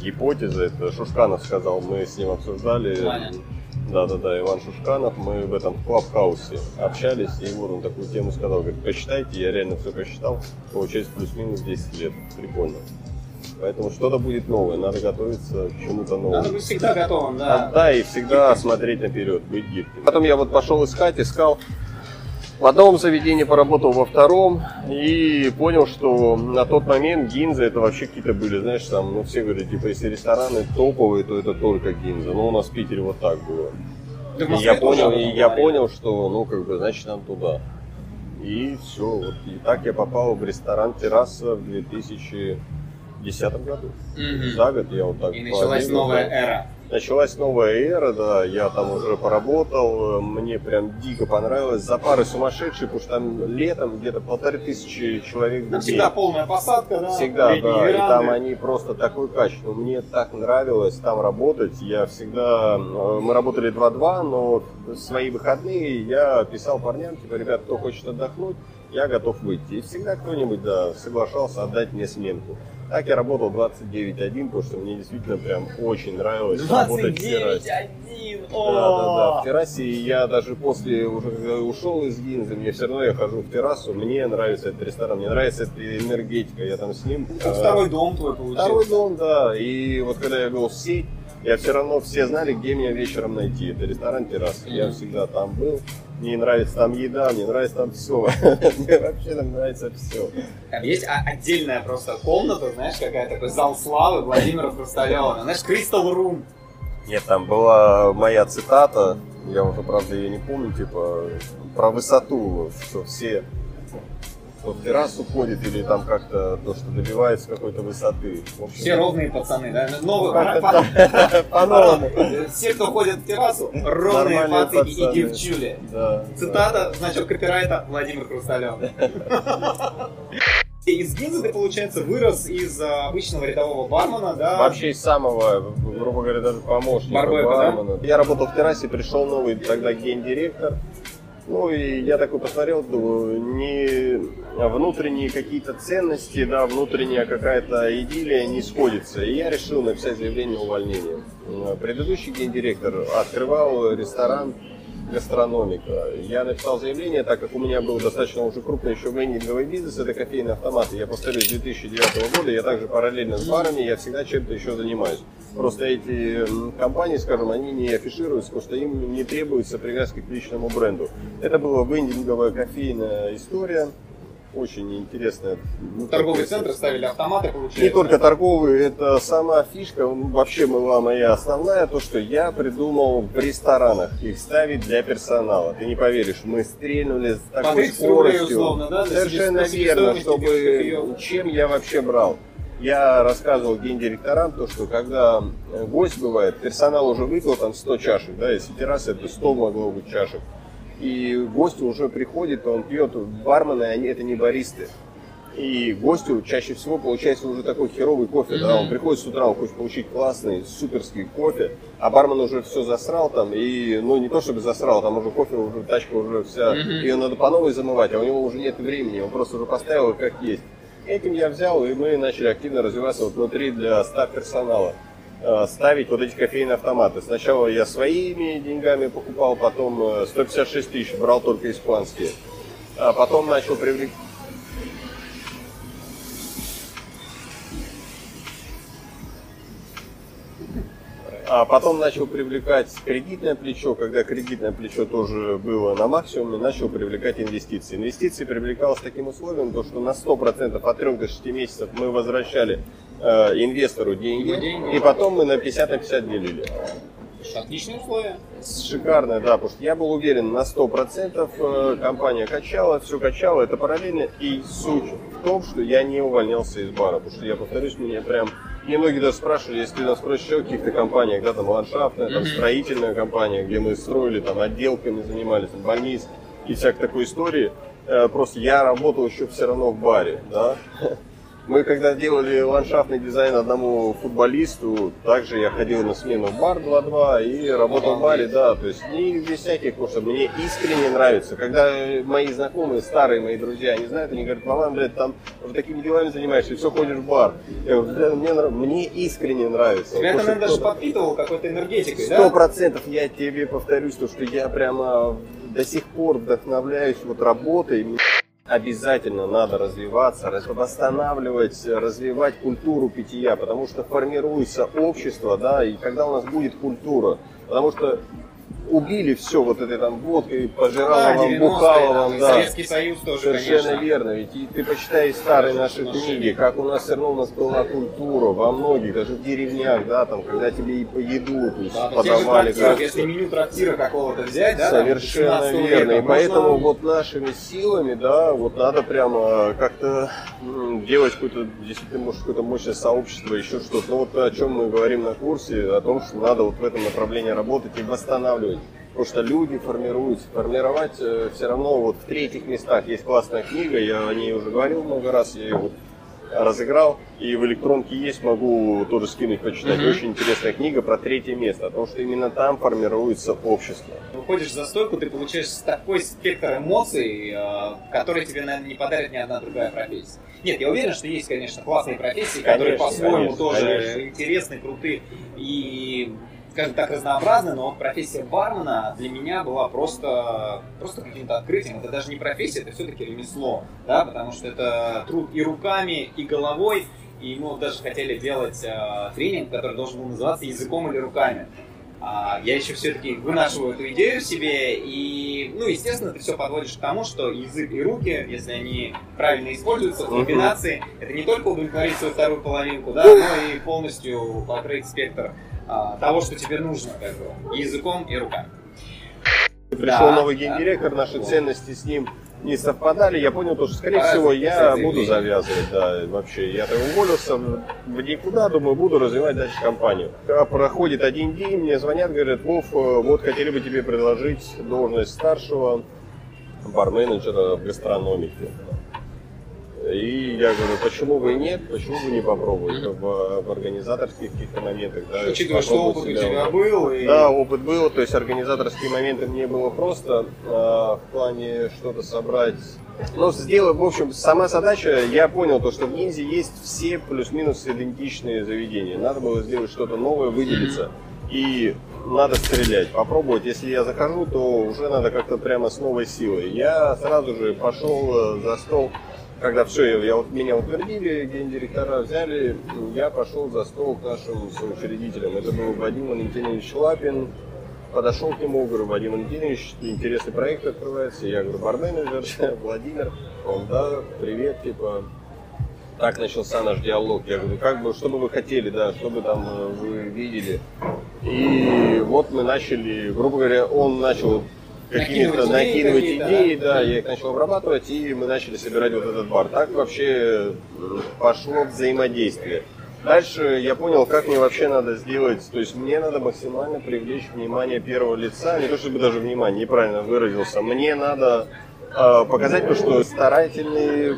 гипотеза, это Шушканов сказал, мы с ним обсуждали. Ваня. Да-да-да, Иван Шушканов, мы в этом клабхаусе общались, и вот он такую тему сказал, говорит, посчитайте, я реально все посчитал, получается плюс-минус 10 лет, прикольно. Поэтому что-то будет новое, надо готовиться к чему-то новому. Надо быть всегда готовым, А, да. да, и всегда смотреть наперед, быть гибким. Потом я вот пошел искать, искал. В одном заведении поработал, во втором, и понял, что на тот момент гинзы это вообще какие-то были, знаешь, там, ну все говорят, типа, если рестораны топовые, то это только гинза. Но у нас в Питере вот так было. Да И я понял, и я понял, что, ну, как бы, значит, нам туда. И все, вот. И так я попал в ресторан «Терраса» в 2010 году. Мгм. За год я вот так И началась новая эра. Началась новая эра, да, я там уже поработал, мне прям дико понравилось. За пары сумасшедшие, потому что там летом где-то полторы тысячи человек Там всегда полная посадка, да. Всегда, да, и там они просто такой качество. Мне так нравилось там работать. Я всегда, э, мы работали 2-2, но в свои выходные я писал парням, типа, ребят, кто хочет отдохнуть, я готов выйти. И всегда кто-нибудь, да, соглашался отдать мне сменку. Так я работал 29-1, потому что мне действительно прям очень нравилось работать в террасе. 29-1. Да, да, да. В террасе я даже после уже когда ушел из Гинзы, мне все равно я хожу в террасу, мне нравится этот ресторан, мне нравится эта энергетика, я там с ним. Как а, второй дом твой получился. Второй дом, да. И вот когда я вел сеть, я все равно все знали, где меня вечером найти. Это ресторан терраса. Я Мгм. всегда там был. Мне нравится там еда, мне нравится там все. Мне вообще там нравится все. Там есть отдельная просто комната, знаешь, какая такой зал славы Владимира Хрусталева. Знаешь, Crystal Room. Нет, там была моя цитата, я уже, правда, ее не помню, типа, про высоту, что все кто в террасу ходит или там как-то то, что добивается какой-то высоты. В общем, Все ровные пацаны, да? Так, по-новому. Все, кто ходит в террасу, ровные пацаны и девчули. Да, Цитата, значок копирайта Владимир Хрусталев. Из Гинзы ты, получается, вырос из а, обычного рядового бармена, да? Вообще из самого, грубо говоря, даже помощника Барбека, да? бармена. Я работал в террасе, пришел новый тогда гендиректор. Ну и я такой посмотрел, думаю, не внутренние какие-то ценности, да, внутренняя какая-то идиллия не сходится. И я решил написать заявление на увольнение. Э, Предыдущий гендиректор открывал ресторан гастрономика. Я написал заявление, так как у меня был достаточно уже крупный еще вендинговый бизнес, это кофейные автоматы. Я повторюсь, с 2009 года я также параллельно с барами, я всегда чем-то еще занимаюсь. Просто эти компании, скажем, они не афишируются, потому что им не требуется привязки к личному бренду. Это была вендинговая кофейная история, очень интересная. ну, Торговые центры ставили автоматы, получается. не только торговые, это сама фишка, вообще была моя основная, то, что я придумал в ресторанах их ставить для персонала. Ты не поверишь, мы стрельнули с такой 30 рублей скоростью. условно, да, Совершенно верно, чтобы чем я вообще брал. Я рассказывал гендиректорам то, что когда э, гость бывает, персонал уже выпил там 100 чашек, да, если терраса это 100 могло быть чашек. И гость уже приходит, он пьет, бармены, они это не баристы. И гостю чаще всего получается уже такой херовый кофе, да, он приходит с утра, он хочет получить классный, суперский кофе, а бармен уже все засрал там, и, ну, не то чтобы засрал, там уже кофе, уже тачка уже вся, ее надо по новой замывать, а у него уже нет времени, он просто уже поставил как есть. Этим я взял, и мы начали активно развиваться вот внутри для став персонала ставить вот эти кофейные автоматы. Сначала я своими деньгами покупал, потом э, 156 тысяч брал только испанские. А потом начал привлекать А потом начал привлекать кредитное плечо, когда кредитное плечо тоже было на максимуме, начал привлекать инвестиции. Инвестиции привлекалось таким условием, то, что на 100% от 3 до 6 месяцев мы возвращали э, инвестору деньги, деньги. и потом мы на 50 на 50 делили. Отличные условия. Шикарно, да, потому что я был уверен на 100%, э, компания качала, все качала, это параллельно, и суть в том, что я не увольнялся из бара, потому что я повторюсь, меня прям, мне многие даже спрашивали, если ты нас спросишь еще о каких-то компаниях, да, там ландшафтная, там строительная компания, где мы строили, там отделками занимались, там больниц и всякой такой истории, Э, просто я работал еще все равно в баре, да, мы когда делали ландшафтный дизайн одному футболисту, также я ходил на смену в бар 2-2 и работал в баре, да, то есть не без всяких курсов. Мне искренне нравится. Когда мои знакомые, старые мои друзья, они знают, они говорят, мама, блядь, там вот такими делами занимаешься, и все ходишь в бар. Я говорю, «Бля, мне, нрав- мне искренне нравится. Тебя это, наверное, даже подпитывал какой-то энергетикой, Сто да? процентов я тебе повторюсь, то, что я прямо до сих пор вдохновляюсь вот работой. Обязательно надо развиваться, раз- восстанавливать, развивать культуру питья, потому что формируется общество, да, и когда у нас будет культура, потому что убили все вот этой там водкой, Да, пожираловым, 90-е, бухаловым, там, и да. Советский Союз тоже, Совершенно конечно. верно. Ведь и ты почитай старые наши книги, как у нас все равно у нас была культура во многих, даже в деревнях, да, там, когда тебе и по еду, то есть Да, подавали как если меню трактира какого-то взять, да, там, Совершенно 17 верно. века, И поэтому можно- вот нашими силами, да, вот надо прямо как-то делать какое-то, действительно, может, какое-то мощное сообщество, еще что-то. Ну вот о чем мы говорим на курсе, о том, что надо вот в этом направлении работать и восстанавливать. Потому что люди формируются. Формировать все равно вот в третьих местах есть классная книга, я о ней уже говорил много раз, я ее вот разыграл, и в электронке есть, могу тоже скинуть, почитать. Мгм. Очень интересная книга про третье место, о том, что именно там формируется общество. Выходишь за стойку, ты получаешь такой спектр эмоций, э, который тебе, наверное, не подарит ни одна другая профессия. Нет, я уверен, что есть, конечно, классные профессии, которые по-своему тоже конечно. интересны, крутые и, скажем так, разнообразны, но вот профессия бармена для меня была просто, просто каким-то открытием. Это даже не профессия, это все-таки ремесло, да, потому что это труд и руками, и головой, и мы вот даже хотели делать э, тренинг, который должен был называться «Языком или руками». А, я еще все-таки вынашиваю эту идею в себе, и, ну, естественно, ты все подводишь к тому, что язык и руки, если они правильно используются в комбинации, это не только удовлетворить свою вторую половинку, да, но и полностью покрыть спектр а, того, что тебе нужно, как бы, языком и руками. Пришел Да, новый да. гендиректор, наши ценности с ним не совпадали. Я понял, то, что, скорее Пора всего, я буду завязывать, да, вообще. Я так уволился в никуда, думаю, буду развивать дальше компанию. А Проходит один день, мне звонят, говорят, Вов, э, вот хотели бы тебе предложить должность старшего барменеджера в гастрономике. И я говорю, почему бы и нет, почему бы не попробовать в, в организаторских каких-то моментах. Да, Учитывая, что опыт у себя. тебя был, и Да, опыт был, то есть организаторские моменты мне было просто а, в плане что-то собрать. Ну, сделать, в общем, сама задача, я понял то, что в Ниндзе есть все плюс-минус идентичные заведения. Надо было сделать что-то новое, выделиться. И надо стрелять, попробовать. Если я захожу, то уже надо как-то прямо с новой силой. Я сразу же пошел э, за стол, когда все, я, меня утвердили, гендиректора взяли, я пошел за стол к нашим соучредителям. Это был Вадим Валентинович Лапин. Подошел к нему, говорю, Вадим Валентинович, интересный проект открывается. Я говорю, барменеджер, Владимир. Он, да, привет, типа, так начался наш диалог. Я говорю, как бы, что бы вы хотели, да, что бы там э, вы видели. И вот мы начали, грубо говоря, он начал какие-то Накидывать идеи идеи, да? да, я их начал обрабатывать, и мы начали собирать вот этот бар. Так вообще м, пошло взаимодействие. Дальше я понял, как мне вообще надо сделать, то есть мне надо максимально привлечь внимание первого лица, не то чтобы даже внимание, неправильно выразился, мне надо э, показать то, что старательный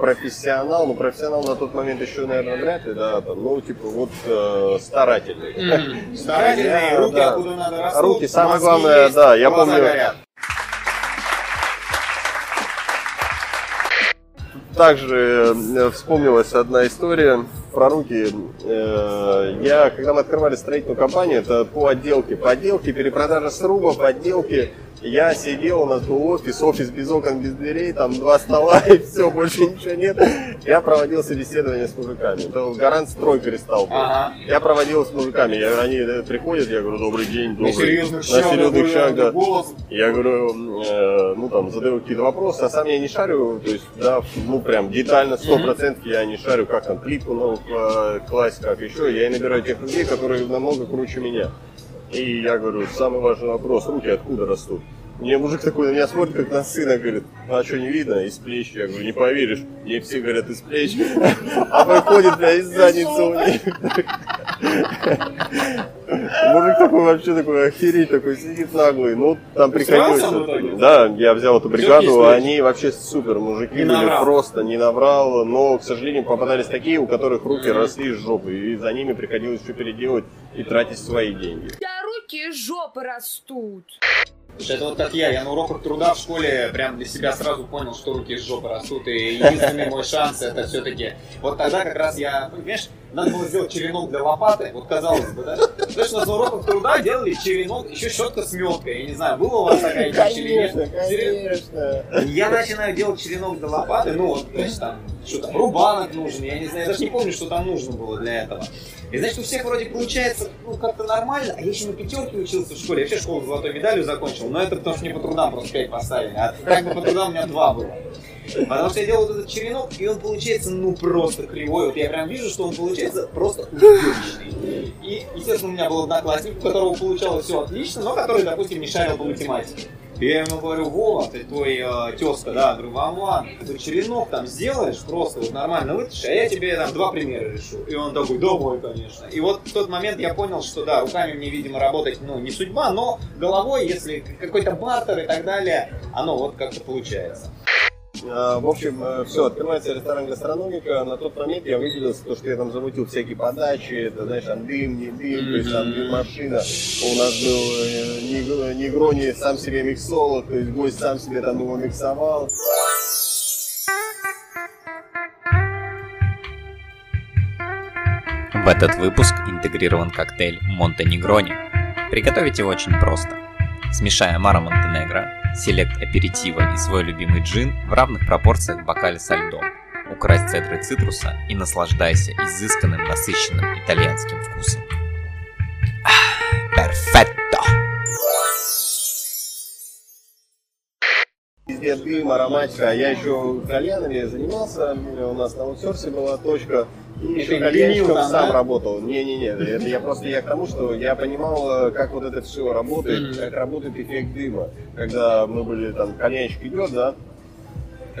профессионал, ну профессионал на тот момент еще, наверное, вряд ли, да, там, ну типа вот э, старательный. Мгм. Старательные, Я, руки да. откуда надо растут, Руки, самое мозги главное, есть, да, я помню- горят. Также э, вспомнилась одна история про руки. Э, Я, когда мы открывали строительную компанию, это по отделке, по отделке, перепродажа сруба, по отделке. Я сидел, у нас был офис, офис без окон, без дверей, там два стола и все, больше ничего нет. Я проводил собеседование с мужиками. Это гарант строй был. Ага. Я проводил с мужиками. Я, они э, приходят, я говорю, добрый день, На добрый. серьезных На серьезных да, щах, да. голос. Я говорю, э, ну там задаю какие-то вопросы, а сам я не шарю, то есть, да, ну прям детально, сто процентов я не шарю, как там плитку ну, кла- класть, как еще. Я и набираю тех людей, которые намного круче меня. И я говорю, самый важный вопрос, руки откуда растут? Мне мужик такой на меня смотрит, как на сына, говорит, а что не видно? Из плеч. Я говорю, не поверишь, мне все говорят из плеч, а выходит, бля, из задницы у них. Мужик такой вообще такой охереть, такой сидит наглый. Ну, там приходилось. Да, я взял эту бригаду, они вообще супер мужики были, просто не наврал, но, к сожалению, попадались такие, у которых руки росли из жопы, и за ними приходилось все переделать и тратить свои деньги. Руки жопы растут. Это вот как я, я на уроках труда в школе прям для себя сразу понял, что руки из жопы растут, и единственный мой шанс это все-таки, вот тогда как раз я, понимаешь, надо было сделать черенок для лопаты, вот казалось бы, да? Потому что на уроках труда делали черенок, еще щетка с меткой, я не знаю, было у вас такая вещь или нет? Конечно. Я начинаю делать черенок для лопаты, ну вот, то есть там, что там, рубанок нужен, я не знаю, я даже не помню, что там нужно было для этого. И значит, у всех вроде получается, ну, как-то нормально, а я еще на пятерке учился в школе, я вообще школу с золотой медалью закончил, но это потому что мне по трудам просто 5 поставили, а так бы по трудам у меня 2 было. Потому что я делал вот этот черенок, и он получается, ну, просто кривой. Вот я прям вижу, что он получается просто убийственный. И, естественно, у меня был одноклассник, у которого получалось все отлично, но который, допустим, не шарил по математике. И я ему говорю, Вова, ты твой э, тезка, да, говорю, Вован, ты черенок там сделаешь, просто вот нормально вытащишь, а я тебе там два примера решу. И он такой, да мой, конечно. И вот в тот момент я понял, что да, руками мне, видимо, работать, ну, не судьба, но головой, если какой-то бартер и так далее, оно вот как-то получается. А, В общем, все, открывается ресторан гастрономика. На тот момент я выделился, то, что я там замутил всякие подачи, это, знаешь, там дым, не дым, то есть там дым машина. У нас был э, Негрони сам себе миксолог, то есть гость сам себе там его миксовал. В этот выпуск интегрирован коктейль Монте Негрони. Приготовить его очень просто. Смешай Амаро Монтенегро, селект аперитива и свой любимый джин в равных пропорциях в бокале со льдом. Укрась цедры цитруса и наслаждайся изысканным, насыщенным итальянским вкусом. Ах, Везде дым, ароматика. Я еще кальянами занимался, у нас на аутсорсе была точка. И еще ты кальянщиком там, сам да? работал. Не-не-не, это я просто я к тому, что я понимал, э, как вот это все работает, как работает эффект дыма. Когда мы были там, кальянщик идет, да,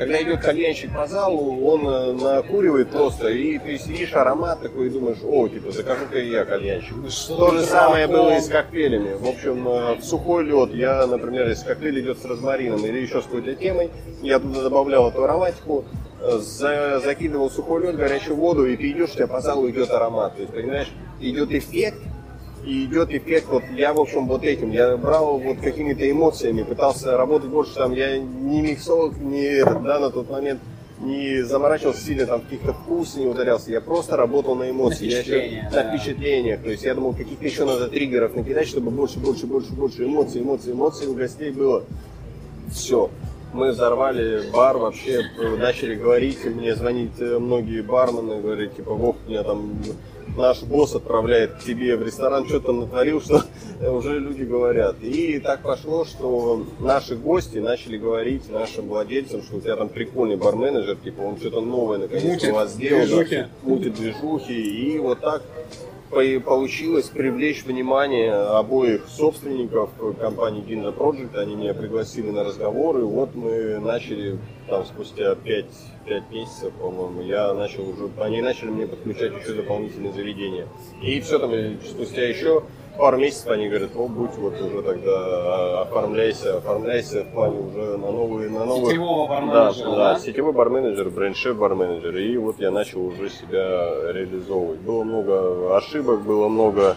когда идет кальянщик по залу, он э, накуривает просто, и ты сидишь, аромат такой, и думаешь, о, типа, закажу-ка и я кальянщик. То же самое было и с коктейлями. В общем, э, в сухой лед я, например, если коктейль идет с розмарином или еще с какой-то темой, я туда добавлял эту ароматику, э, за- закидывал сухой лед, горячую воду, и ты идешь, у тебя по залу идет аромат. То есть, понимаешь, идет эффект, и идет эффект, вот я, в общем, вот этим, я брал вот какими-то эмоциями, пытался работать больше, там, я не миксолог, не, этот, да, на тот момент, не заморачивался сильно там каких-то вкус не ударялся, я просто работал на эмоции, На я впечатлениях, еще- да. на впечатлениях, то есть я думал, каких-то еще надо триггеров накидать, чтобы больше, больше, больше, больше эмоций, эмоций, эмоций у гостей было. Все. Мы взорвали бар вообще, э, начали говорить, мне звонить э, многие бармены, говорят, типа, Вов, меня там наш босс отправляет к тебе в ресторан, что там натворил, что уже люди говорят. И так пошло, что наши гости начали говорить нашим владельцам, что у тебя там прикольный барменеджер, типа он что-то новое наконец-то Мутит у вас сделал. движухи. Мутит движухи. И вот так по- получилось привлечь внимание обоих собственников компании Ginza Project. Они меня пригласили на разговор, и вот мы начали там спустя 5, 5 месяцев, по-моему, я начал уже, они начали мне подключать еще дополнительные заведения. И все там, спустя еще пару месяцев они говорят, о, будь вот уже тогда а, оформляйся, оформляйся в плане уже на новые, на новые. Сетевого Да, барменеджера, да, да? сетевой барменеджер, бренд-шеф барменеджер. И вот я начал уже себя реализовывать. Было много ошибок, было много...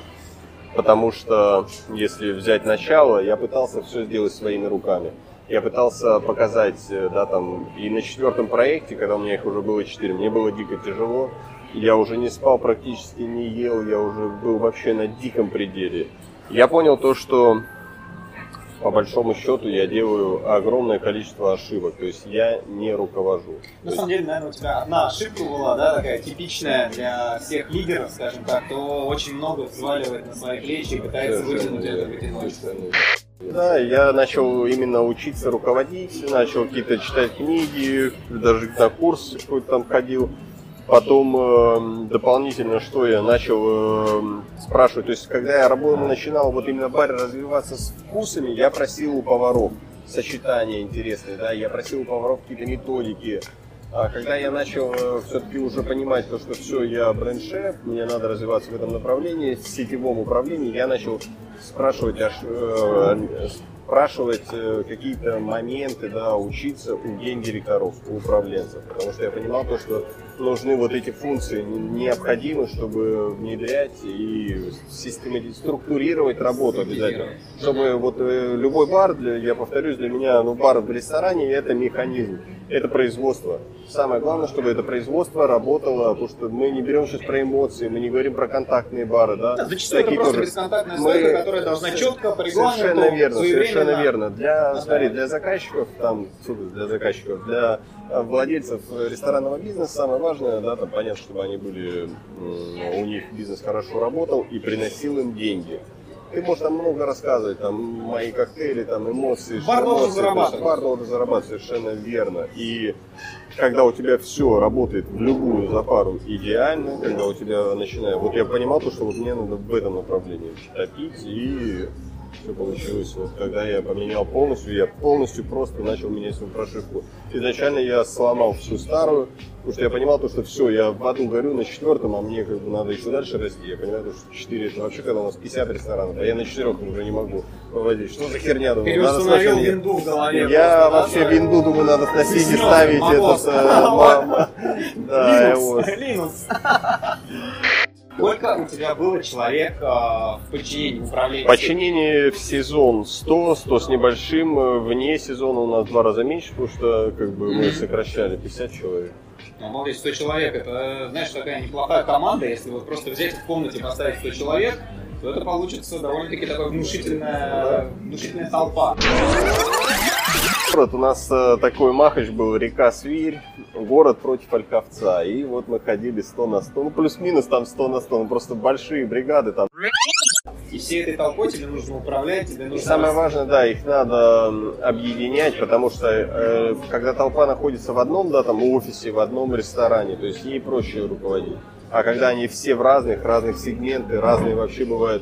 Потому что, если взять начало, я пытался все сделать своими руками. Я пытался показать, э, да, там, и на четвертом проекте, когда у меня их уже было четыре, мне было дико тяжело. Я уже не спал практически, не ел, я уже был вообще на диком пределе. Я понял то, что по большому счету я делаю огромное количество ошибок, то есть я не руковожу. На самом деле, наверное, у тебя одна ошибка была, да, такая типичная для всех лидеров, скажем так, кто очень много взваливает на свои плечи и пытается вытянуть это в одиночку. Да, я начал именно учиться руководить, начал какие-то читать книги, даже на курс какой-то там ходил. Потом э, дополнительно, что я начал э, спрашивать, то есть когда я работал, начинал вот именно в баре развиваться с вкусами, я просил у поваров сочетания интересные, да, я просил у поваров какие-то методики. А когда я начал все-таки уже понимать то, что все, я бренд-шеф, мне надо развиваться в этом направлении, в сетевом управлении, я начал спрашивать, аж, э, спрашивать э, какие-то моменты, да, учиться у гендиректоров, у управленцев. Потому что я понимал то, что нужны вот эти функции, необходимы, чтобы внедрять и систематизировать, структурировать работу обязательно. Чтобы вот э, любой бар, для, я повторюсь, для меня, ну, бар в ресторане это механизм, это производство. Самое главное, чтобы это производство работало, потому что мы не берем сейчас про эмоции, мы не говорим про контактные бары, да. Да, зачастую это Такие просто тоже. бесконтактная Мы- стойка, которая должна четко, по регламенту, Совершенно верно, совершенно верно. Для, Да. смотри, для заказчиков, там, для заказчиков, для э, владельцев ресторанного бизнеса самое важное, да, там понятно, чтобы они были, у них бизнес хорошо работал и приносил им деньги. Ты можешь там много рассказывать, там мои коктейли, там эмоции. Бар должен зарабатывать. Бар должен зарабатывать, совершенно верно. И когда у тебя все работает в любую запару идеально, когда у тебя начинает... Вот я понимал то, что вот мне надо в этом направлении топить, и все получилось. Вот когда я поменял полностью, я полностью просто начал менять свою прошивку. Изначально я сломал всю старую, потому что я понимал то, что все, я в аду горю на четвертом, а мне как бы надо еще дальше расти. Я понимаю, то, что 4 это вообще, когда у нас 50 ресторанов, а я на четырех уже не могу выводить. Что за херня, думаю, надо Переустановил сначала- винду в голове. я просто, вообще да, винду, думаю, надо сносить и ставить этот... э, Сколько у тебя было человек э, в подчинении в управлении? Подчинение в сезон 100, 100 с небольшим. э, Вне сезона у нас в два раза меньше, потому что как бы мы сокращали 50 человек. Ну, молодец, 100 человек, это, знаешь, такая неплохая команда, если вот просто взять в комнате поставить 100 человек, то это получится довольно-таки такая внушительная, внушительная толпа. Город у нас э, такой махач был, река Свирь, город против Ольковца. И вот мы ходили 100 на 100, ну плюс-минус там 100 на 100, ну просто большие бригады там. И всей этой толпой тебе нужно управлять, тебе И нужно... самое важное, да, их надо объединять, потому что э, когда толпа находится в одном, да, там офисе, в одном ресторане, то есть ей проще руководить. А когда они все в разных, разных сегменты, разные вообще бывают,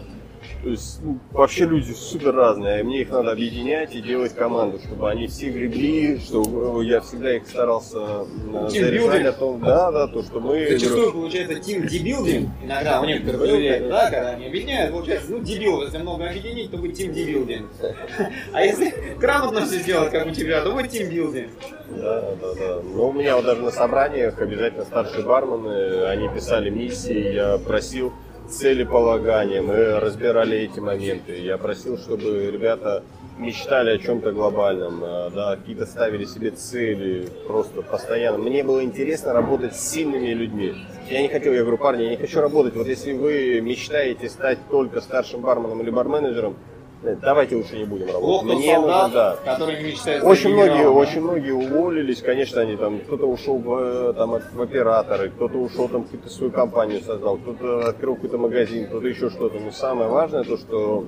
то есть ну, вообще люди супер разные, и мне их надо объединять и делать команду, чтобы они все гребли, что я всегда их старался э, заряжать о том, да, да, то, что мы... Зачастую получается team дебилдинг, иногда у некоторых людей, да, когда они объединяют, получается, ну, дебил, если много объединить, то будет team дебилдинг. А если грамотно все сделать, как у тебя, то будет team билдинг. Да, да, да. Но у меня вот даже на собраниях обязательно старшие бармены, они писали миссии, я просил целеполагания, мы разбирали эти моменты. Я просил, чтобы ребята мечтали о чем-то глобальном, а, да, какие-то ставили себе цели просто постоянно. Мне было интересно работать с сильными людьми. Я не хотел, я говорю, парни, я не хочу работать. Вот если вы мечтаете стать только старшим барменом или барменеджером, э, давайте лучше не будем работать. Мне нужно, солдат, да. который не мечтает Очень многие, да? очень многие уволились, конечно, они там, кто-то ушел в, э, там, в операторы, кто-то ушел там какую-то свою компанию создал, кто-то открыл какой-то магазин, кто-то еще что-то. Но самое важное то, что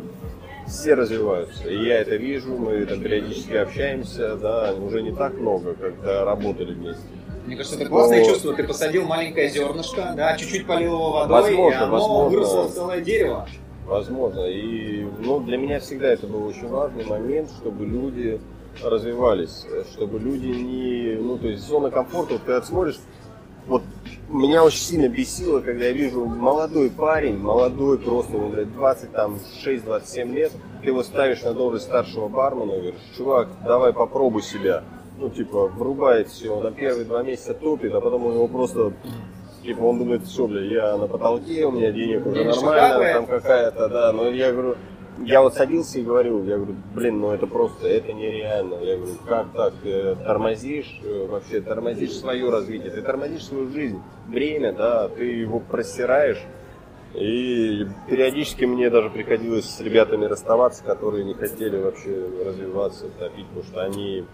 все развиваются. И я это вижу, мы там периодически общаемся, да, уже не так много, когда работали вместе. Мне кажется, это классное Но- чувство. Ты посадил маленькое зернышко, да, чуть-чуть полил его водой, Возможно, и оно возможно. выросло в целое дерево. Возможно. И ну, для меня всегда это был очень важный момент, чтобы люди развивались, чтобы люди не... Ну, то есть зона комфорта, вот когда ты смотришь, вот меня очень сильно бесило, когда я вижу молодой парень, молодой просто, ему, блядь, 20, там, 6-27 лет, ты его ставишь на должность старшего бармена, говоришь, чувак, давай попробуй себя. Ну, типа, врубает все, на первые два месяца топит, а потом у него просто, типа, он думает, все, бля, я на потолке, у меня денег уже Денежка нормально, капает. там какая-то, да, но я говорю, я вот садился и говорил, я говорю, блин, ну это просто, это нереально. Я говорю, как так, ты тормозишь, э, вообще тормозишь свое развитие, ты тормозишь свою жизнь, время, да, ты его просираешь. И периодически мне даже приходилось с ребятами расставаться, которые не хотели вообще развиваться, топить, потому что они,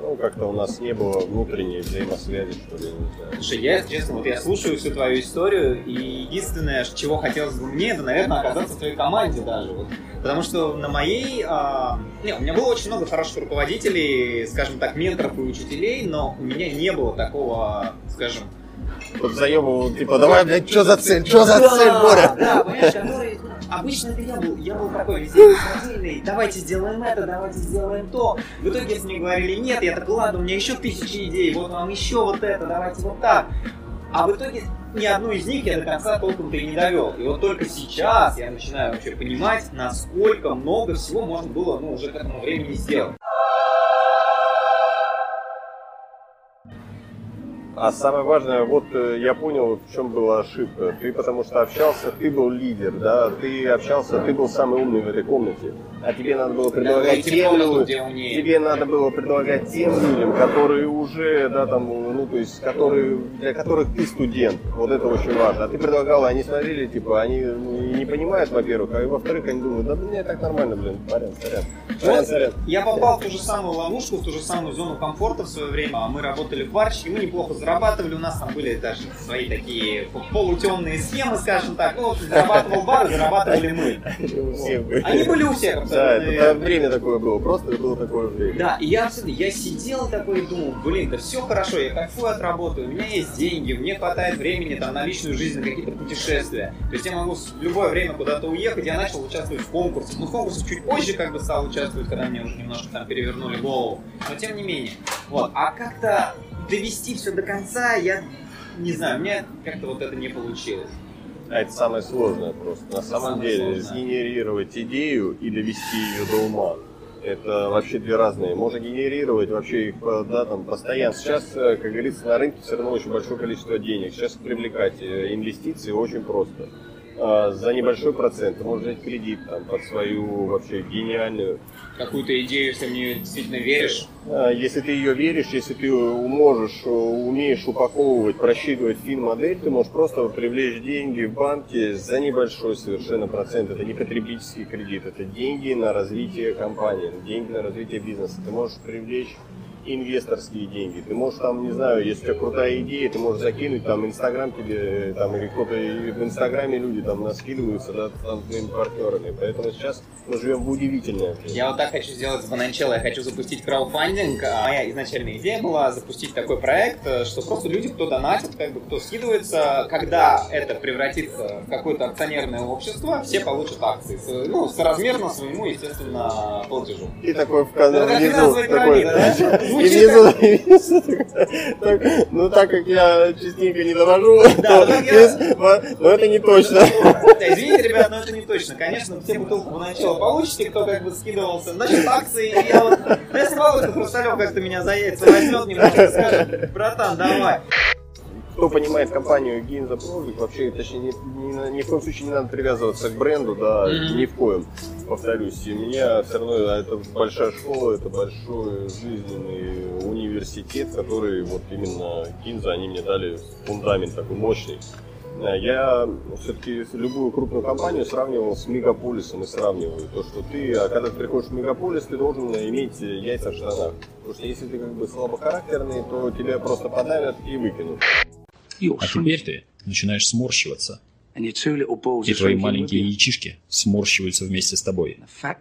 ну, как-то у нас не было внутренней взаимосвязи, что ли, не знаю. Слушай, я, если честно, вот я слушаю всю твою историю, и единственное, чего хотелось бы мне, это, наверное, оказаться в твоей команде даже. Вот. Потому что на моей... а, не, у меня было очень много хороших руководителей, скажем так, менторов и учителей, но у меня не было такого, скажем... Вот заебывал, типа, давай, блядь, что за цель, что за цель, Боря? Да, понимаешь, который... Обычно это я был, я был такой везде инициативный, давайте сделаем это, давайте сделаем то. В итоге, если мне говорили нет, я такой, ладно, у меня еще тысячи идей, вот вам еще вот это, давайте вот так. А в итоге ни одну из них я до конца толком-то и не довел. И вот только сейчас я начинаю вообще понимать, насколько много всего можно было ну, уже к этому времени сделать. А самое важное, вот э, я понял, в чем была ошибка. Ты потому что общался, ты был лидер, да, ты общался, ты был самый умный в этой комнате. А тебе надо было предлагать Найти тем людям, тебе надо было предлагать тем людям, которые уже, да, там, ну, то есть, которые, для которых ты студент. Вот это очень важно. А ты предлагал, они смотрели, типа, они не понимают, во-первых, а во-вторых, они думают, да, мне так нормально, блин, сорян, сорян. Сорян, Вот сорян. я попал в ту же самую ловушку, в ту же самую зону комфорта в свое время. А Мы работали в барчике, мы неплохо зарабатывали, у нас там были даже свои такие полутемные схемы, скажем так. Ну, зарабатывал бар, зарабатывали мы. Они были у всех абсолютно Да, это, да, время такое было, просто было такое время. Да, и я абсолютно, я сидел такой и думал, блин, да все хорошо, я кайфую от работы, у меня есть деньги, мне хватает времени там на личную жизнь, на какие-то путешествия. То есть я могу в любое время куда-то уехать, я начал участвовать в конкурсах. Ну, в конкурсах чуть позже как бы стал участвовать, когда мне уже немножко там перевернули голову. Но тем не менее. Вот, а как-то довести все до конца, я не знаю, у меня как-то вот это не получилось. А это самое сложное просто. На самом Самое деле, сложное. сгенерировать идею и довести ее до ума. Это вообще две разные. Можно генерировать вообще их да, там, постоянно. Сейчас, э, как говорится, на рынке все равно очень большое количество денег. Сейчас привлекать э, инвестиции очень просто. А, За небольшой процент ты можешь взять кредит там, под свою вообще гениальную Какую-то идею, если в нее действительно веришь, а, Если ты ее веришь, если ты можешь, э, умеешь упаковывать, просчитывать фин-модель, ты можешь просто привлечь деньги в банке за небольшой совершенно процент. Это не потребительский кредит, это деньги на развитие компании, деньги на развитие бизнеса. Ты можешь привлечь инвесторские деньги. Ты можешь там, не знаю, если у тебя крутая идея, ты можешь закинуть там Инстаграм тебе, там, или кто-то в Инстаграме люди там наскидываются, да, там, твоими партнерами. Поэтому сейчас мы живем в удивительное время. Я вот так хочу сделать с Бананчелло. Я хочу запустить краудфандинг. А Моя изначальная идея была запустить такой проект, э, что просто люди, кто донатит, как бы кто скидывается, когда это превратится в какое-то акционерное общество, все получат акции. Ну, соразмерно своему, естественно, платежу. И такой в канал внизу, такой, да? И Звучит ну так как я частенько не довожу, но это не точно. Извините, ребят, но это не точно. Конечно, все бутылку Бананчелло получите, кто как бы скидывался. Значит, акции, и я вот... Если Володя Хрусталев как-то меня за яйца возьмет немножко, и скажет, братан, давай. Кто понимает компанию Ginza Project, вообще, точнее, ни, ни- ни в коем случае не надо привязываться к бренду, да, ни в коем. Повторюсь, и у меня все равно это большая школа, это большой жизненный университет, который вот именно Ginza, они мне дали фундамент такой мощный. А Я все-таки любую крупную компанию сравнивал с мегаполисом и сравниваю. То, что ты, а когда ты приходишь в мегаполис, ты должен иметь яйца в штанах. Потому что если ты как бы слабохарактерный, то тебя просто подавят и выкинут. А теперь ты начинаешь сморщиваться, и твои маленькие яичишки сморщиваются вместе с тобой. Fact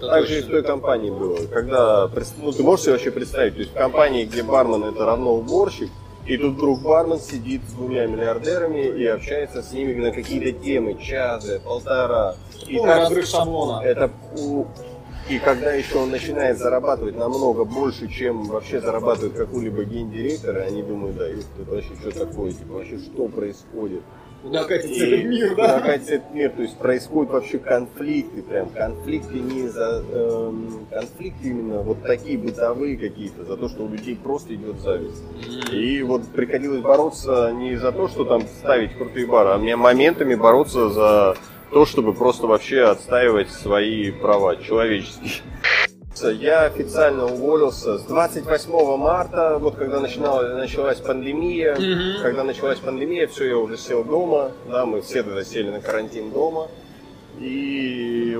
Так же и в той компании было. Когда, ну, ты можешь себе вообще представить, то есть в компании, где бармен это равно уборщик, и тут вдруг бармен сидит с двумя миллиардерами и общается с ними на какие-то темы, час, полтора. И Ну, так- разрыв шаблона. это И когда еще он начинает зарабатывать намного больше, чем вообще зарабатывает какой-либо гендиректор, они думают, да, это вообще что такое, типа, вообще что происходит? Куда катится этот мир, куда да? катится этот мир, то есть происходят вообще конфликты, прям конфликты не за эм, конфликты именно вот такие бытовые какие-то, за то, что у людей просто идет зависть. И вот приходилось бороться не за то, что там ставить крутые бары, а мне моментами бороться за то, чтобы просто вообще отстаивать свои права человеческие. Я официально уволился с 28 марта, вот когда начинала, началась пандемия. Мгм. Когда началась пандемия, все, я уже сел дома, да, мы все тогда сели на карантин дома. И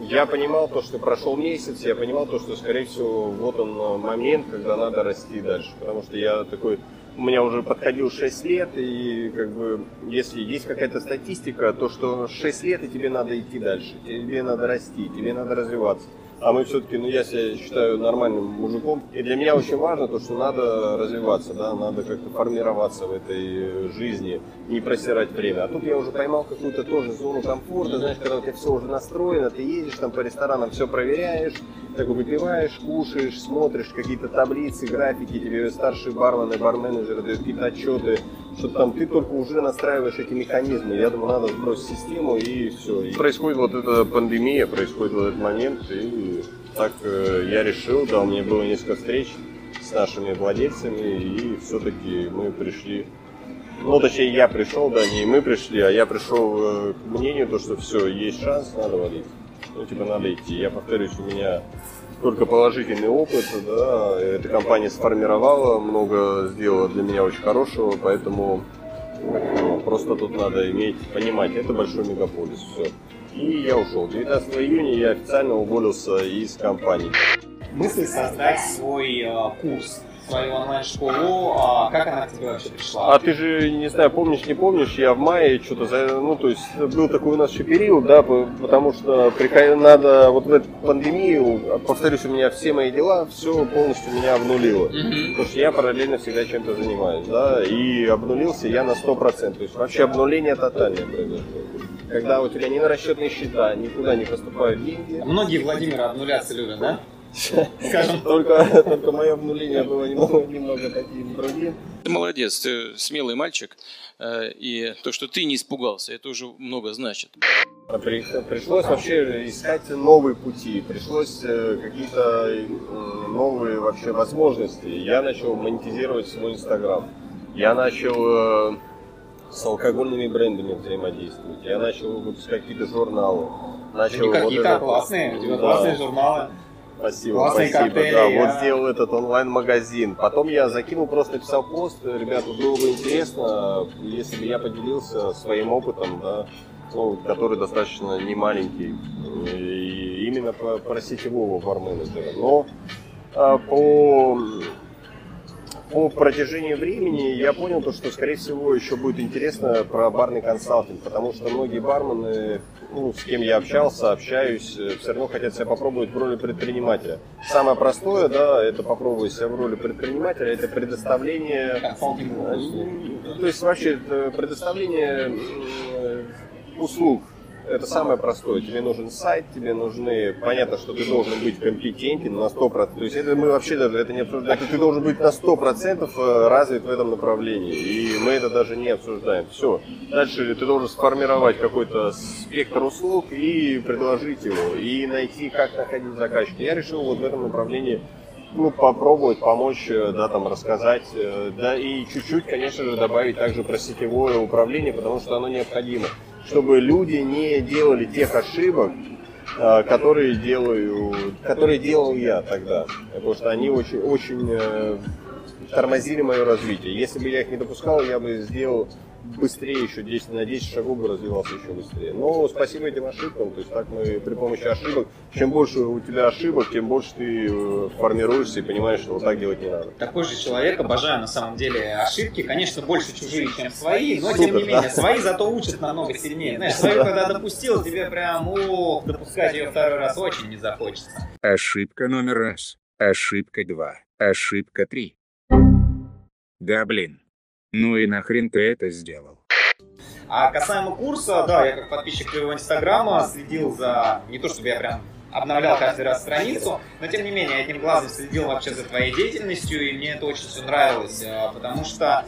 я понимал то, что прошел месяц, я понимал то, что, скорее всего, вот он момент, когда надо расти дальше. Потому что я такой, у меня уже подходил 6 лет, и как бы, если есть какая-то статистика, то что 6 лет, и тебе надо идти дальше, тебе надо расти, тебе надо развиваться. А мы все-таки, ну я себя считаю нормальным мужиком. И для меня очень важно то, что надо развиваться, да, надо как-то формироваться в этой жизни, не просирать время. А тут я уже поймал какую-то тоже зону комфорта, знаешь, когда у тебя все уже настроено, ты едешь там по ресторанам, все проверяешь, так выпиваешь, кушаешь, смотришь какие-то таблицы, графики, тебе старшие бармены, барменеджеры дают какие-то отчеты, что там ты только уже настраиваешь эти механизмы. Я думаю, надо сбросить систему и все. И происходит вот эта пандемия, происходит вот этот момент, и так э, я решил, да, у меня было несколько встреч с нашими владельцами, и все-таки мы пришли ну, точнее, я пришел, да, не мы пришли, а я пришел э, к мнению, то, что все, есть шанс, надо валить. Ну, типа, надо идти. Я повторюсь, у меня только положительный опыт, да, эта компания сформировала, много сделала для меня очень хорошего, поэтому ну, просто тут надо иметь, понимать, это большой мегаполис, все. И я ушел. 19 июня я официально уволился из компании. Мысль создать свой э, курс, свою онлайн-школу, а как она к тебе вообще пришла? А ты же, не знаю, помнишь, не помнишь, я в мае что-то, за, ну, то есть, был такой у нас еще период, да, по- потому что надо, вот в эту пандемию, повторюсь, у меня все мои дела, все полностью меня обнулило. Мгм. Потому что я параллельно всегда чем-то занимаюсь, да, и обнулился я на 100%. То есть вообще обнуление тотальное произошло. Когда у тебя ни на расчетные счета, никуда не поступают деньги. Многие Владимира обнуляться любят, да? Скажем. Только, только мое обнуление было немного, немного таким другим. Ты молодец, ты смелый мальчик. э, И то, что ты не испугался, это уже много значит. При- Пришлось вообще искать новые пути, пришлось э, какие-то э, новые вообще возможности. Я начал монетизировать свой Инстаграм. Я начал с алкогольными брендами взаимодействовать. Я начал выпускать какие-то журналы. Начал вот Какие-то это- классные, у тебя Да. классные журналы. Спасибо, Классные спасибо. коктейли, да, я- вот сделал этот онлайн-магазин. Потом я закинул, просто написал пост. Ребята, было бы интересно, если бы я поделился своим опытом, да, ну, который достаточно не маленький. И именно про, про сетевого барменеджера. Но а, по по протяжении времени я понял, то, что, скорее всего, еще будет интересно про барный консалтинг, потому что многие бармены, ну, с кем я общался, общаюсь, э, все равно хотят себя попробовать в роли предпринимателя. Самое простое, да, это попробовать себя в роли предпринимателя, это предоставление ну, То есть вообще это предоставление э, услуг. Это самое простое. Тебе нужен сайт, тебе нужны... Понятно, что ты должен быть компетентен на 100%. То есть это мы вообще даже это не обсуждаем. Ты должен быть на 100% развит в этом направлении. И мы это даже не обсуждаем. Все. Дальше ты должен сформировать какой-то спектр услуг и предложить его. И найти, как находить заказчика. Я решил вот в этом направлении ну, попробовать помочь, э, да, там, рассказать, э, да, и чуть-чуть, конечно же, добавить также про сетевое управление, потому что оно необходимо, чтобы люди не делали тех ошибок, э, которые делаю, которые делал я тогда, потому что они очень, очень э, тормозили мое развитие. Если бы я их не допускал, я бы сделал быстрее еще 10 на 10 шагов бы развивался еще быстрее. Но спасибо этим ошибкам, то есть так мы при помощи ошибок, чем больше у тебя ошибок, тем больше ты э, формируешься и понимаешь, что вот так делать не надо. Такой же человек, обожаю на самом деле ошибки, конечно, больше чужие, чем свои, но Супер, тем не да. менее, свои зато учат намного сильнее. Знаешь, свою когда допустил, тебе прям, ох, допускать ее второй раз очень не захочется. Ошибка номер раз. Ошибка два. Ошибка три. Да блин. Ну и нахрен ты это сделал? А касаемо курса, да, я как подписчик твоего инстаграма следил за, не то чтобы я прям обновлял каждый раз страницу, но тем не менее, одним глазом следил вообще за твоей деятельностью, и мне это очень все нравилось, э, потому что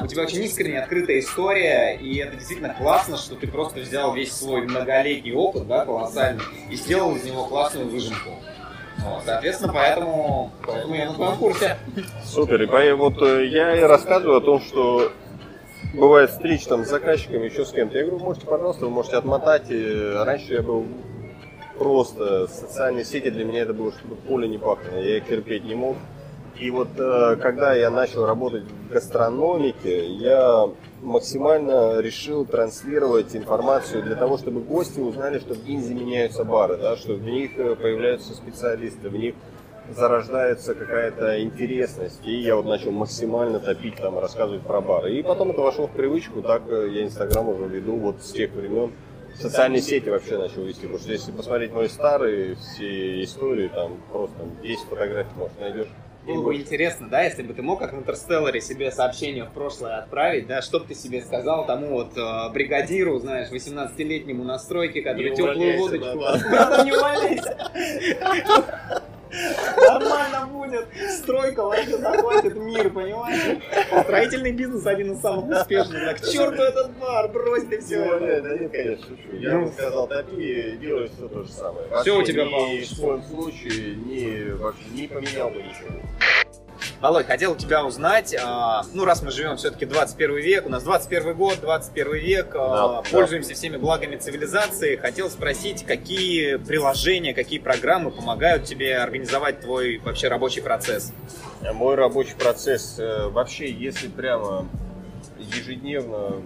у тебя очень искренне открытая история, и это действительно классно, что ты просто взял весь свой многолетний опыт, да, колоссальный, и сделал из него классную выжимку. Вот, соответственно, поэтому, поэтому я на твоем курсе. Супер. И по- вот э, я и рассказываю о том, что бывает встреч там с заказчиками, еще с кем-то. Я говорю, можете, пожалуйста, вы можете отмотать. И раньше я был просто социальные сети для меня это было что-то поле не пахнет. Я их терпеть не мог. И вот э, когда я начал работать в гастрономике, я максимально решил транслировать информацию для того, чтобы гости узнали, что в Гинзе меняются бары, да, что в них э, появляются специалисты, в них зарождается какая-то интересность. И я вот начал максимально топить, там, рассказывать про бары. И потом это вошло в привычку, так э, я Инстаграм уже веду вот с тех времен. Социальные сети вообще начал вести, потому что если посмотреть мои старые все истории, там просто там 10 фотографий, может, найдешь. Было бы интересно, да, если бы ты мог как в Интерстелларе себе сообщение в прошлое отправить, да, что бы ты себе сказал тому вот э, бригадиру, знаешь, 18-летнему на стройке, который Не теплую водочку... да, Да, не увольняйся! Нормально будет. Стройка вообще захватит мир, понимаешь? Строительный бизнес один из самых успешных. Так, к черту этот бар, брось ты все. увольняй, да нет, конечно, шучу. Я бы сказал, топи, делай все то же самое. Всё у тебя ни получится. В своем случае не, вообще не поменял бы ничего. Володь, хотел у тебя узнать, а, ну раз мы живем все-таки 21 век, у нас 21 год, 21 век, а, Да, пользуемся всеми благами цивилизации, хотел спросить, какие приложения, какие программы помогают тебе организовать твой вообще рабочий процесс? Мой рабочий процесс э, вообще, если прямо ежедневно,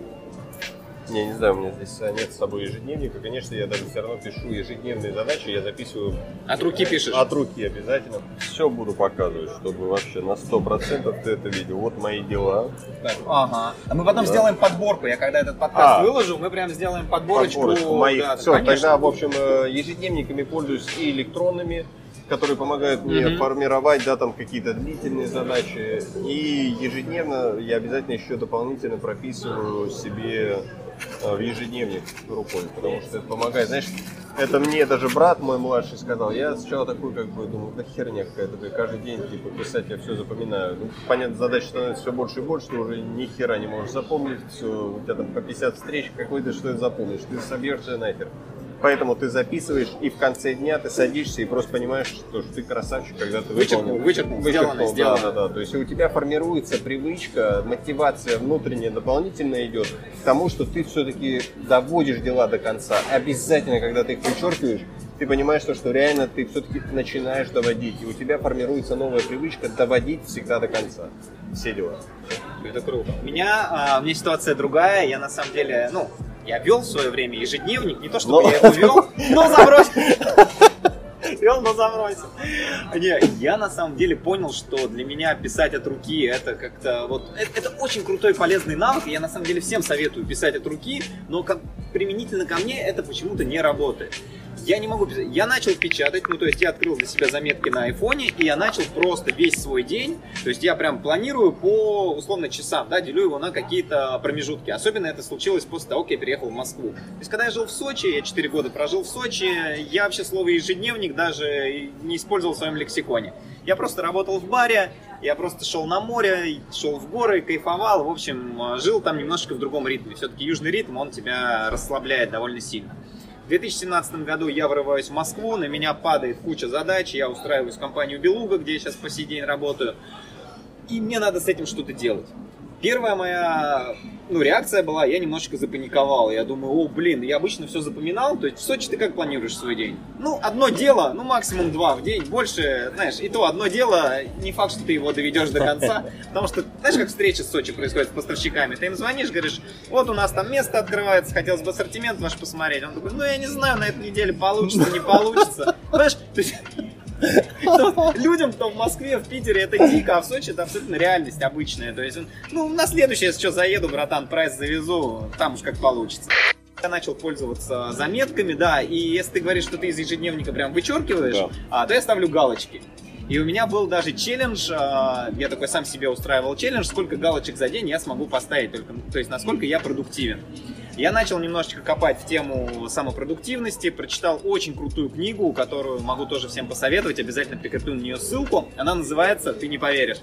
я не знаю, у меня здесь э, нет с собой ежедневника, конечно, я даже все равно пишу ежедневные задачи, я записываю От руки пишешь? от руки обязательно. Все буду показывать, чтобы вообще на 100% ты это видел. Вот мои дела. Так, Ага. А мы потом Да. сделаем подборку. Я когда этот подкаст А. выложу, мы прям сделаем подборочку. подборочку моих. Да, Все, конечно. тогда, в общем, э, ежедневниками пользуюсь и электронными, которые помогают мне Мгм. формировать, да, там какие-то длительные задачи. И ежедневно я обязательно еще дополнительно прописываю себе в ежедневник рукой, потому что это помогает. Знаешь, это мне даже брат мой младший сказал. Я сначала такой, как бы, думал, да херня какая-то, каждый день, типа, писать я все запоминаю. Ну, понятно, задач становится все больше и больше, ты уже ни хера не можешь запомнить, все, у тебя там по 50 встреч, какой ты что ты запомнишь, ты собьешься нахер. Поэтому ты записываешь, и в конце дня ты садишься и просто понимаешь, что ты красавчик, когда ты Вычеркнул, выполнил. вычеркнул, сделано, сделано. Да, да, да. То есть у тебя формируется привычка, мотивация внутренняя дополнительно идет к тому, что ты все-таки доводишь дела до конца. Обязательно, когда ты их вычеркиваешь, ты понимаешь, что, что реально ты все-таки начинаешь доводить. И у тебя формируется новая привычка доводить всегда до конца. Все дела. Это круто. У меня, а, у меня ситуация другая. Я на самом деле, ну, я вел в свое время ежедневник. Не то, чтобы Но- я его вел, но забросил. Вел, но забросил. Не, я на самом деле понял, что для меня писать от руки это как-то вот это, это очень крутой полезный навык. и Я на самом деле всем советую писать от руки, но как применительно ко мне это почему-то не работает. Я не могу писать. Я начал печатать, ну то есть я открыл для себя заметки на айфоне, и я начал просто весь свой день, то есть я прям планирую по условно часам, да, делю его на какие-то промежутки. Особенно это случилось после того, как я переехал в Москву. То есть когда я жил в Сочи, я 4 года прожил в Сочи, я вообще слово ежедневник даже не использовал в своем лексиконе. Я просто работал в баре, я просто шел на море, шел в горы, кайфовал, в общем, жил там немножечко в другом ритме. Все-таки южный ритм, он тебя расслабляет довольно сильно. В 2017 году я врываюсь в Москву, на меня падает куча задач, я устраиваюсь в компанию Белуга, где я сейчас по сей день работаю, и мне надо с этим что-то делать. Первая моя ну, реакция была, я немножечко запаниковал. Я думаю, о, блин, я обычно все запоминал. То есть в Сочи ты как планируешь свой день? Ну, одно дело, ну, максимум два в день. Больше, знаешь, и то одно дело, не факт, что ты его доведешь до конца. Потому что, знаешь, как встреча в Сочи происходит с поставщиками? Ты им звонишь, говоришь, вот у нас там место открывается, хотелось бы ассортимент ваш посмотреть. Он такой, ну, я не знаю, на этой неделе получится, не получится. Понимаешь, то есть людям, кто в Москве, в Питере, это дико, а в Сочи это абсолютно реальность обычная. То есть, ну, на следующее, если что, заеду, братан, прайс завезу, там уж как получится. Я начал пользоваться заметками, да, и если ты говоришь, что ты из ежедневника прям вычеркиваешь, Да. а, то я ставлю галочки. И у меня был даже челлендж, а, я такой сам себе устраивал челлендж, сколько галочек за день я смогу поставить, только, то есть насколько я продуктивен. Я начал немножечко копать в тему самопродуктивности, прочитал очень крутую книгу, которую могу тоже всем посоветовать, обязательно прикреплю на нее ссылку. Она называется, ты не поверишь,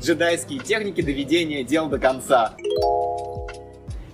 «Джедайские техники доведения дел до конца».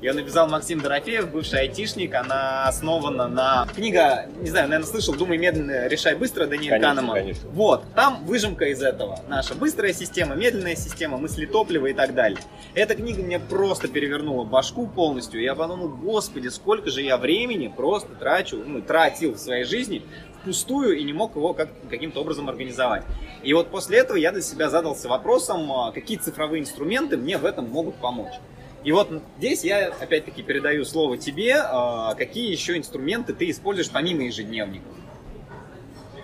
Ее написал Максим Дорофеев, бывший айтишник. Она основана на... Книга, не знаю, наверное, слышал «Думай медленно, решай быстро» Даниэль Конечно, Канеман. конечно. Вот, там выжимка из этого. Наша быстрая система, медленная система, мысли топлива и так далее. Эта книга мне просто перевернула башку полностью. Я подумал, господи, сколько же я времени просто трачу, ну, тратил в своей жизни впустую и не мог его как, каким-то образом организовать. И вот после этого я для себя задался вопросом, а, какие цифровые инструменты мне в этом могут помочь. И вот здесь я опять-таки передаю слово тебе, а, какие еще инструменты ты используешь помимо ежедневников.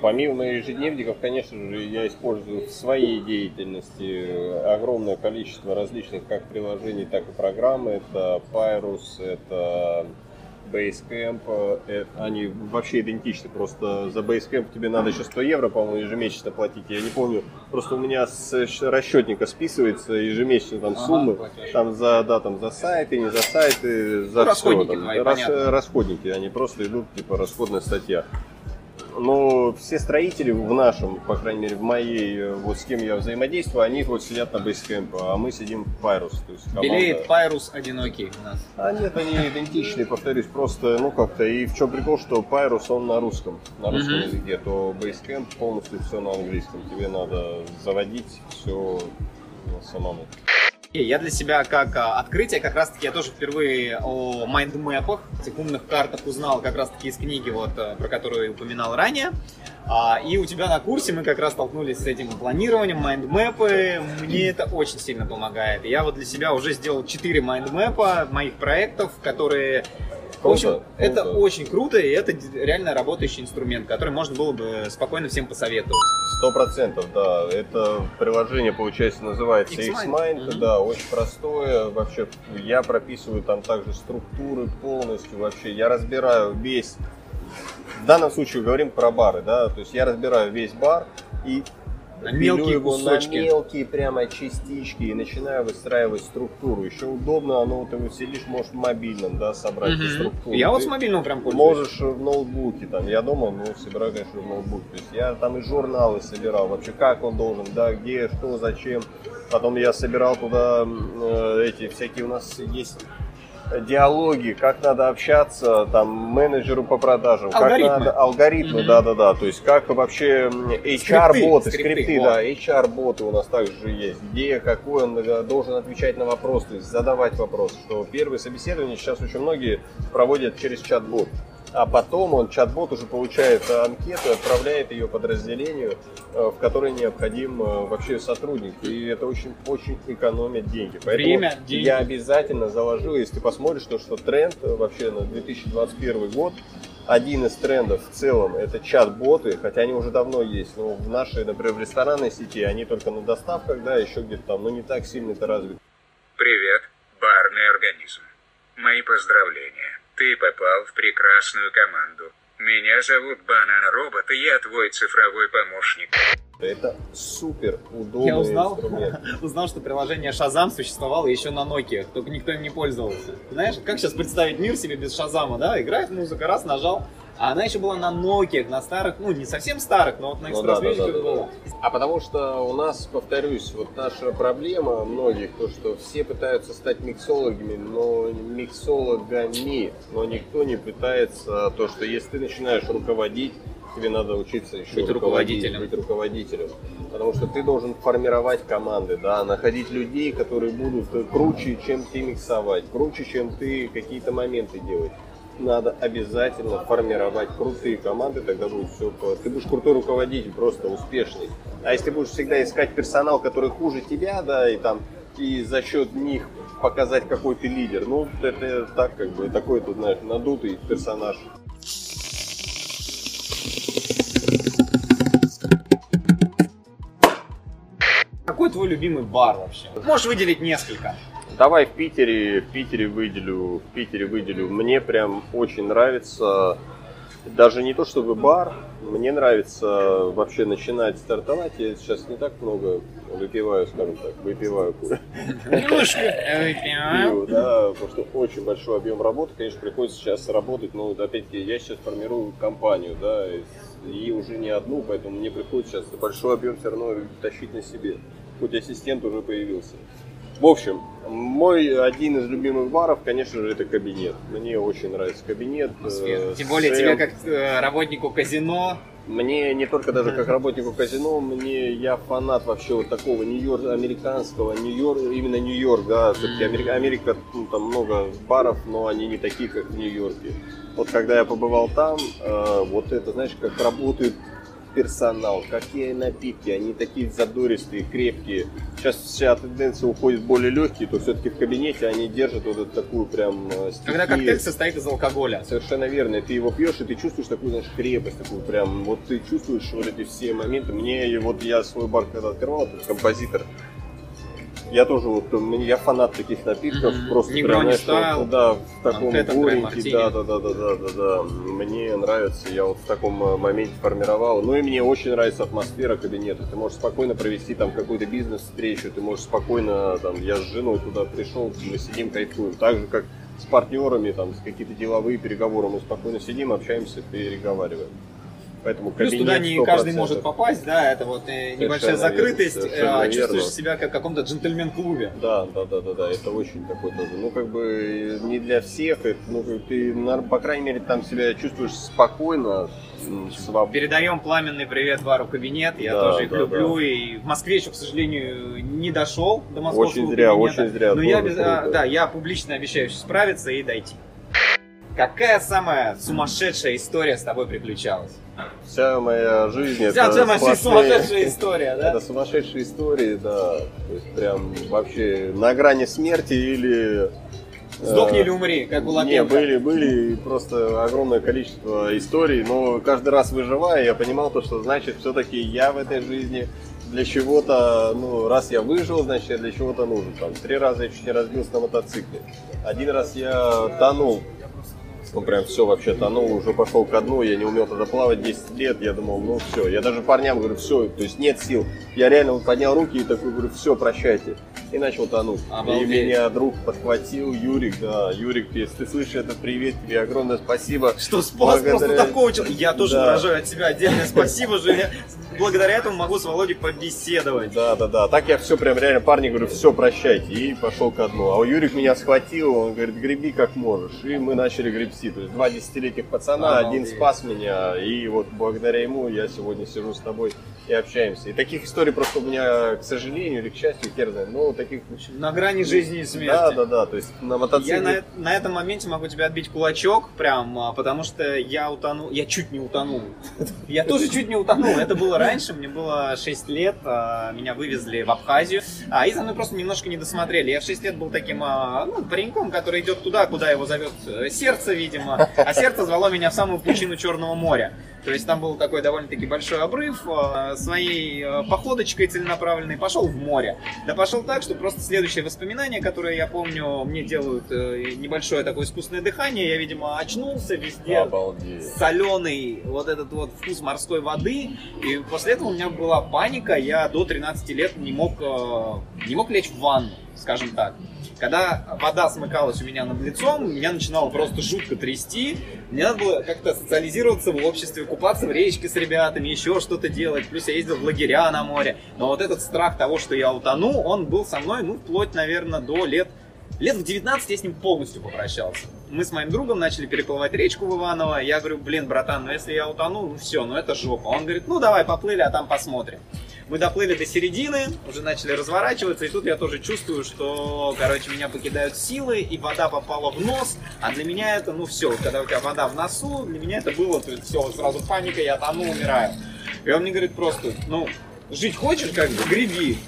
Помимо ежедневников, конечно же, я использую в своей деятельности огромное количество различных как приложений, так и программ. Это Pyrus, это Basecamp. э, Они вообще идентичны, просто за Basecamp тебе надо еще 100 евро, по-моему, ежемесячно платить. Я не помню, просто у меня с расчетника списывается ежемесячно там Ага, суммы. платеж. Там за, да, там за сайты, не за сайты, за Ну, расходники все. Там, твои, рас- понятно. расходники, они просто идут, типа, расходная статья. Но все строители в нашем, по крайней мере, в моей, э, вот с кем я взаимодействую, они вот сидят на Basecamp, а мы сидим в Pyrus. То есть команда- Белеет Пайрус одинокий у нас. А нет, они идентичны, повторюсь, просто, ну как-то. И в чем прикол, что Pyrus, он на русском, на русском Мгм. языке, то Basecamp полностью все на английском. Тебе надо заводить все самому. И Я для себя как а, открытие, как раз таки я тоже впервые о майндмэпах, этих умных картах узнал как раз таки из книги, вот, э, про которую я упоминал ранее. А, и у тебя на курсе мы как раз столкнулись с этим планированием, майндмэпы. Мне это очень сильно помогает. Я вот для себя уже сделал 4 майндмэпа моих проектов, которые... В общем, Круто, это круто. очень круто, и это реально работающий инструмент, который можно было бы спокойно всем посоветовать. Сто процентов, да. Это приложение, получается, называется X-Mind. X-Mind. Мгм. Да, очень простое. Вообще, я прописываю там также структуры полностью. Вообще, я разбираю весь... В данном случае говорим про бары, да. То есть я разбираю весь бар и На мелкие его кусочки. на мелкие прямо частички и начинаю выстраивать структуру. Еще удобно, оно ты вот сидишь, можешь в мобильном, да, собрать Мгм. структуру. Я вот Ты- с мобильного прям пользуюсь. Можешь в ноутбуке, там, я дома, ну, собираю, конечно, в ноутбуке. То есть я там и журналы собирал, вообще как он должен, да, где, что, зачем. Потом я собирал туда э, эти всякие у нас есть диалоги, как надо общаться, там, менеджеру по продажам, Алгоритмы. как надо, алгоритмы, Мгм. да-да-да, то есть как вообще м, HR-боты, Скрипты, скрипты, вот. да, HR-боты у нас также есть, где, какой он э, должен отвечать на вопросы, то есть задавать вопросы, что первые собеседования сейчас очень многие проводят через чат-бот. А потом он, чат-бот, уже получает анкету и отправляет ее подразделению, э, в которой необходим э, вообще сотрудник. И это очень, очень экономит деньги. Поэтому Время, деньги. я обязательно заложу, если ты посмотришь, то, что тренд э, вообще на 2021 год, один из трендов в целом это чат-боты, хотя они уже давно есть, но в нашей, например, в ресторанной сети они только на доставках, да, еще где-то там, но не так сильно это развито. Привет, барный организм. Мои поздравления. Ты попал в прекрасную команду. Меня зовут Банан Робот, и я твой цифровой помощник. Это супер удобный Я узнал, узнал, что приложение Shazam существовало еще на Nokia, только никто им не пользовался. Знаешь, как сейчас представить мир себе без Шазама, да? Играет музыка, раз, нажал. А она еще была на Nokia, на старых, ну не совсем старых, но вот на Ну да, да, да, была. А потому что у нас, повторюсь, вот наша проблема многих, то что все пытаются стать миксологами, но миксологами, но никто не пытается то, что если ты начинаешь руководить, тебе надо учиться еще Быть руководителем. быть руководителем. Потому что ты должен формировать команды, да, находить людей, которые будут круче, чем ты миксовать, круче, чем ты какие-то моменты делать. Надо обязательно формировать крутые команды, тогда будет все. Ты будешь крутой руководитель, просто успешный. А если будешь всегда искать персонал, который хуже тебя, да, и там и за счет них показать, какой ты лидер, ну, это так, как бы, такой, тут, знаешь, надутый персонаж. Какой твой любимый бар вообще? Можешь выделить несколько. Давай в Питере, в Питере выделю, в Питере выделю. Мне прям очень нравится даже не то чтобы бар, мне нравится вообще начинать стартовать. Я сейчас не так много выпиваю, скажем так, выпиваю Немножко выпиваю. да, потому что очень большой объем работы, конечно, приходится сейчас работать, но опять-таки я сейчас формирую компанию, да, и уже не одну, поэтому мне приходится сейчас большой объем все равно тащить на себе. Хоть ассистент уже появился. В общем, мой один из любимых баров, конечно же, это кабинет. Мне очень нравится кабинет. э, Тем более тебе как э, работнику казино. Мне не только даже как работнику казино, мне я фанат вообще вот такого Нью-Йорк, американского, Нью-Йорк, именно Нью-Йорк, да, все-таки Америка, Америка, ну, там много баров, но они не такие, как в Нью-Йорке. Вот когда я побывал там, э, вот это, знаешь, как работают персонал, какие напитки, они такие задористые, крепкие. Сейчас вся тенденция уходит более легкие, то все-таки в кабинете они держат вот эту такую прям э, Когда стихию. коктейль состоит из алкоголя. Совершенно верно. Ты его пьешь, и ты чувствуешь такую, знаешь, крепость, такую прям, вот ты чувствуешь вот эти все моменты. Мне, вот я свой бар когда открывал, этот композитор, я тоже вот, я фанат таких напитков, Мгм. просто прям, знаешь, вот, да, в таком Мартини. да, да, да, да, да, да, да, мне нравится, я вот в таком э, моменте формировал, ну и мне очень нравится атмосфера кабинета, ты можешь спокойно провести там какую-то бизнес-встречу, ты можешь спокойно, там, я с женой туда пришел, мы сидим, кайфуем, так же, как с партнерами, там, с какие-то деловые переговоры, мы спокойно сидим, общаемся, переговариваем. Поэтому Плюс туда не 100%. каждый может попасть, да, это вот э, небольшая верно, закрытость, совершенно а, верно. чувствуешь себя как в каком-то джентльмен-клубе. Да, да, да, да, да, это очень такой тоже, ну как бы не для всех, это, ну ты, по крайней мере, там себя чувствуешь спокойно, свободно. Передаем пламенный привет бару кабинет. Я Да, тоже их да, люблю. И в Москве еще, к сожалению, не дошел до московского Очень зря, кабинета. очень зря, Но я, без- а, да, я публично обещаю справиться и дойти. Какая самая сумасшедшая история с тобой приключалась? Вся моя жизнь Вся это твоя жизнь сплошные- сумасшедшая история, да? Это сумасшедшие истории, да. То есть прям вообще на грани смерти или... Сдохни э, или умри, как у Не, Лапенко. были, были просто огромное количество историй, но каждый раз выживая, я понимал то, что значит все-таки я в этой жизни для чего-то, ну, раз я выжил, значит я для чего-то нужен. Там, три раза я чуть не разбился на мотоцикле. Один раз я тонул, ну прям все вообще тонул, уже пошел ко дну, я не умел тогда плавать 10 лет, я думал, ну все, я даже парням говорю, все, то есть нет сил. Я реально вот поднял руки и такой говорю, все, прощайте. И начал тонуть. И Обалдеть. меня друг подхватил, Юрик, да, Юрик, если ты слышишь это, привет тебе, огромное спасибо. Что спас Благодаря- просто такого человека. Я тоже Да. выражаю от себя отдельное спасибо, Женя. Благодаря этому могу с Володей побеседовать. Да, да, да. Так я все прям реально парни говорю, все, прощайте. И пошел ко дну. А у Юрик меня схватил, он говорит, греби как можешь. И мы начали гребсти. То есть два десятилетних пацана, Обалдеть. один спас меня. И вот благодаря ему я сегодня сижу с тобой и общаемся. И таких историй просто у меня, к сожалению или к счастью, хер знает, но таких... На грани жизни и смерти. Да, да, да. То есть на мотоцикле... Я на, на этом моменте могу тебе отбить кулачок, прям, а, потому что я утонул, я чуть не утонул. Я тоже чуть не утонул. Это было раньше, мне было 6 лет, а, меня вывезли в Абхазию, а, и за мной просто немножко не досмотрели. Я в 6 лет был таким ну, пареньком, который идет туда, куда его зовет э, сердце, видимо, а сердце звало меня в самую пучину Черного моря. То есть там был такой довольно-таки большой обрыв, а, своей э, походочкой целенаправленной пошел в море. Да пошел так, что просто следующее воспоминание, которое я помню, мне делают э, небольшое такое искусственное дыхание. Я, видимо, очнулся везде. Обалдеть. Соленый вот этот вот вкус морской воды. И после этого у меня была паника. Я до 13 лет не мог, э, не мог лечь в ванну, скажем так. Когда вода смыкалась у меня над лицом, меня начинало просто жутко трясти. Мне надо было как-то социализироваться в обществе, купаться в речке с ребятами, еще что-то делать. Плюс я ездил в лагеря на море. Но вот этот страх того, что я утону, он был со мной, ну, вплоть, наверное, до лет Лет в 19 я с ним полностью попрощался. Мы с моим другом начали переплывать речку в Иваново. Я говорю, блин, братан, ну если я утону, ну все, ну это жопа. Он говорит, ну давай поплыли, а там посмотрим. Мы доплыли до середины, уже начали разворачиваться, и тут я тоже чувствую, что, короче, меня покидают силы, и вода попала в нос, а для меня это, ну все, когда у тебя вода в носу, для меня это было, то есть все, сразу паника, я тону, умираю. И он мне говорит просто, ну, жить хочешь, как бы, греби.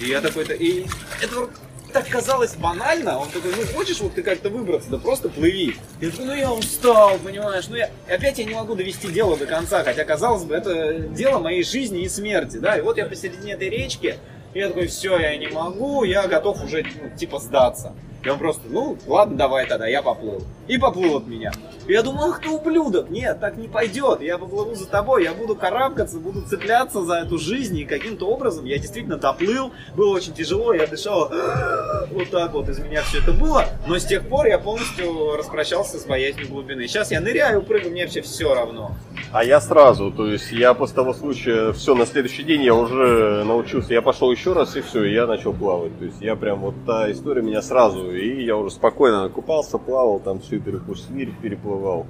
И я такой-то, и это так казалось банально, он такой, ну хочешь вот ты как-то выбраться, да просто плыви. Я такой, ну я устал, понимаешь, ну я... Опять я не могу довести дело до конца, хотя, казалось бы, это дело моей жизни и смерти, да, и вот я посередине этой речки, и я такой, все, я не могу, я готов уже, ну, типа, сдаться. И он просто, ну, ладно, давай тогда, я поплыл. И поплыл от меня. И я думаю, ах ты ублюдок, нет, так не пойдет. Я поплыву за тобой, я буду карабкаться, буду цепляться за эту жизнь. И каким-то образом я действительно доплыл. Было очень тяжело, я дышал вот так вот, из меня все это было. Но с тех пор я полностью распрощался с боязнью глубины. Сейчас я ныряю, прыгаю, мне вообще все равно. А я сразу, то есть я после того случая, все, на следующий день я уже научился, я пошел еще раз и все, и я начал плавать. То есть я прям вот та история меня сразу, и я уже спокойно купался, плавал, там всю свирь переплывал.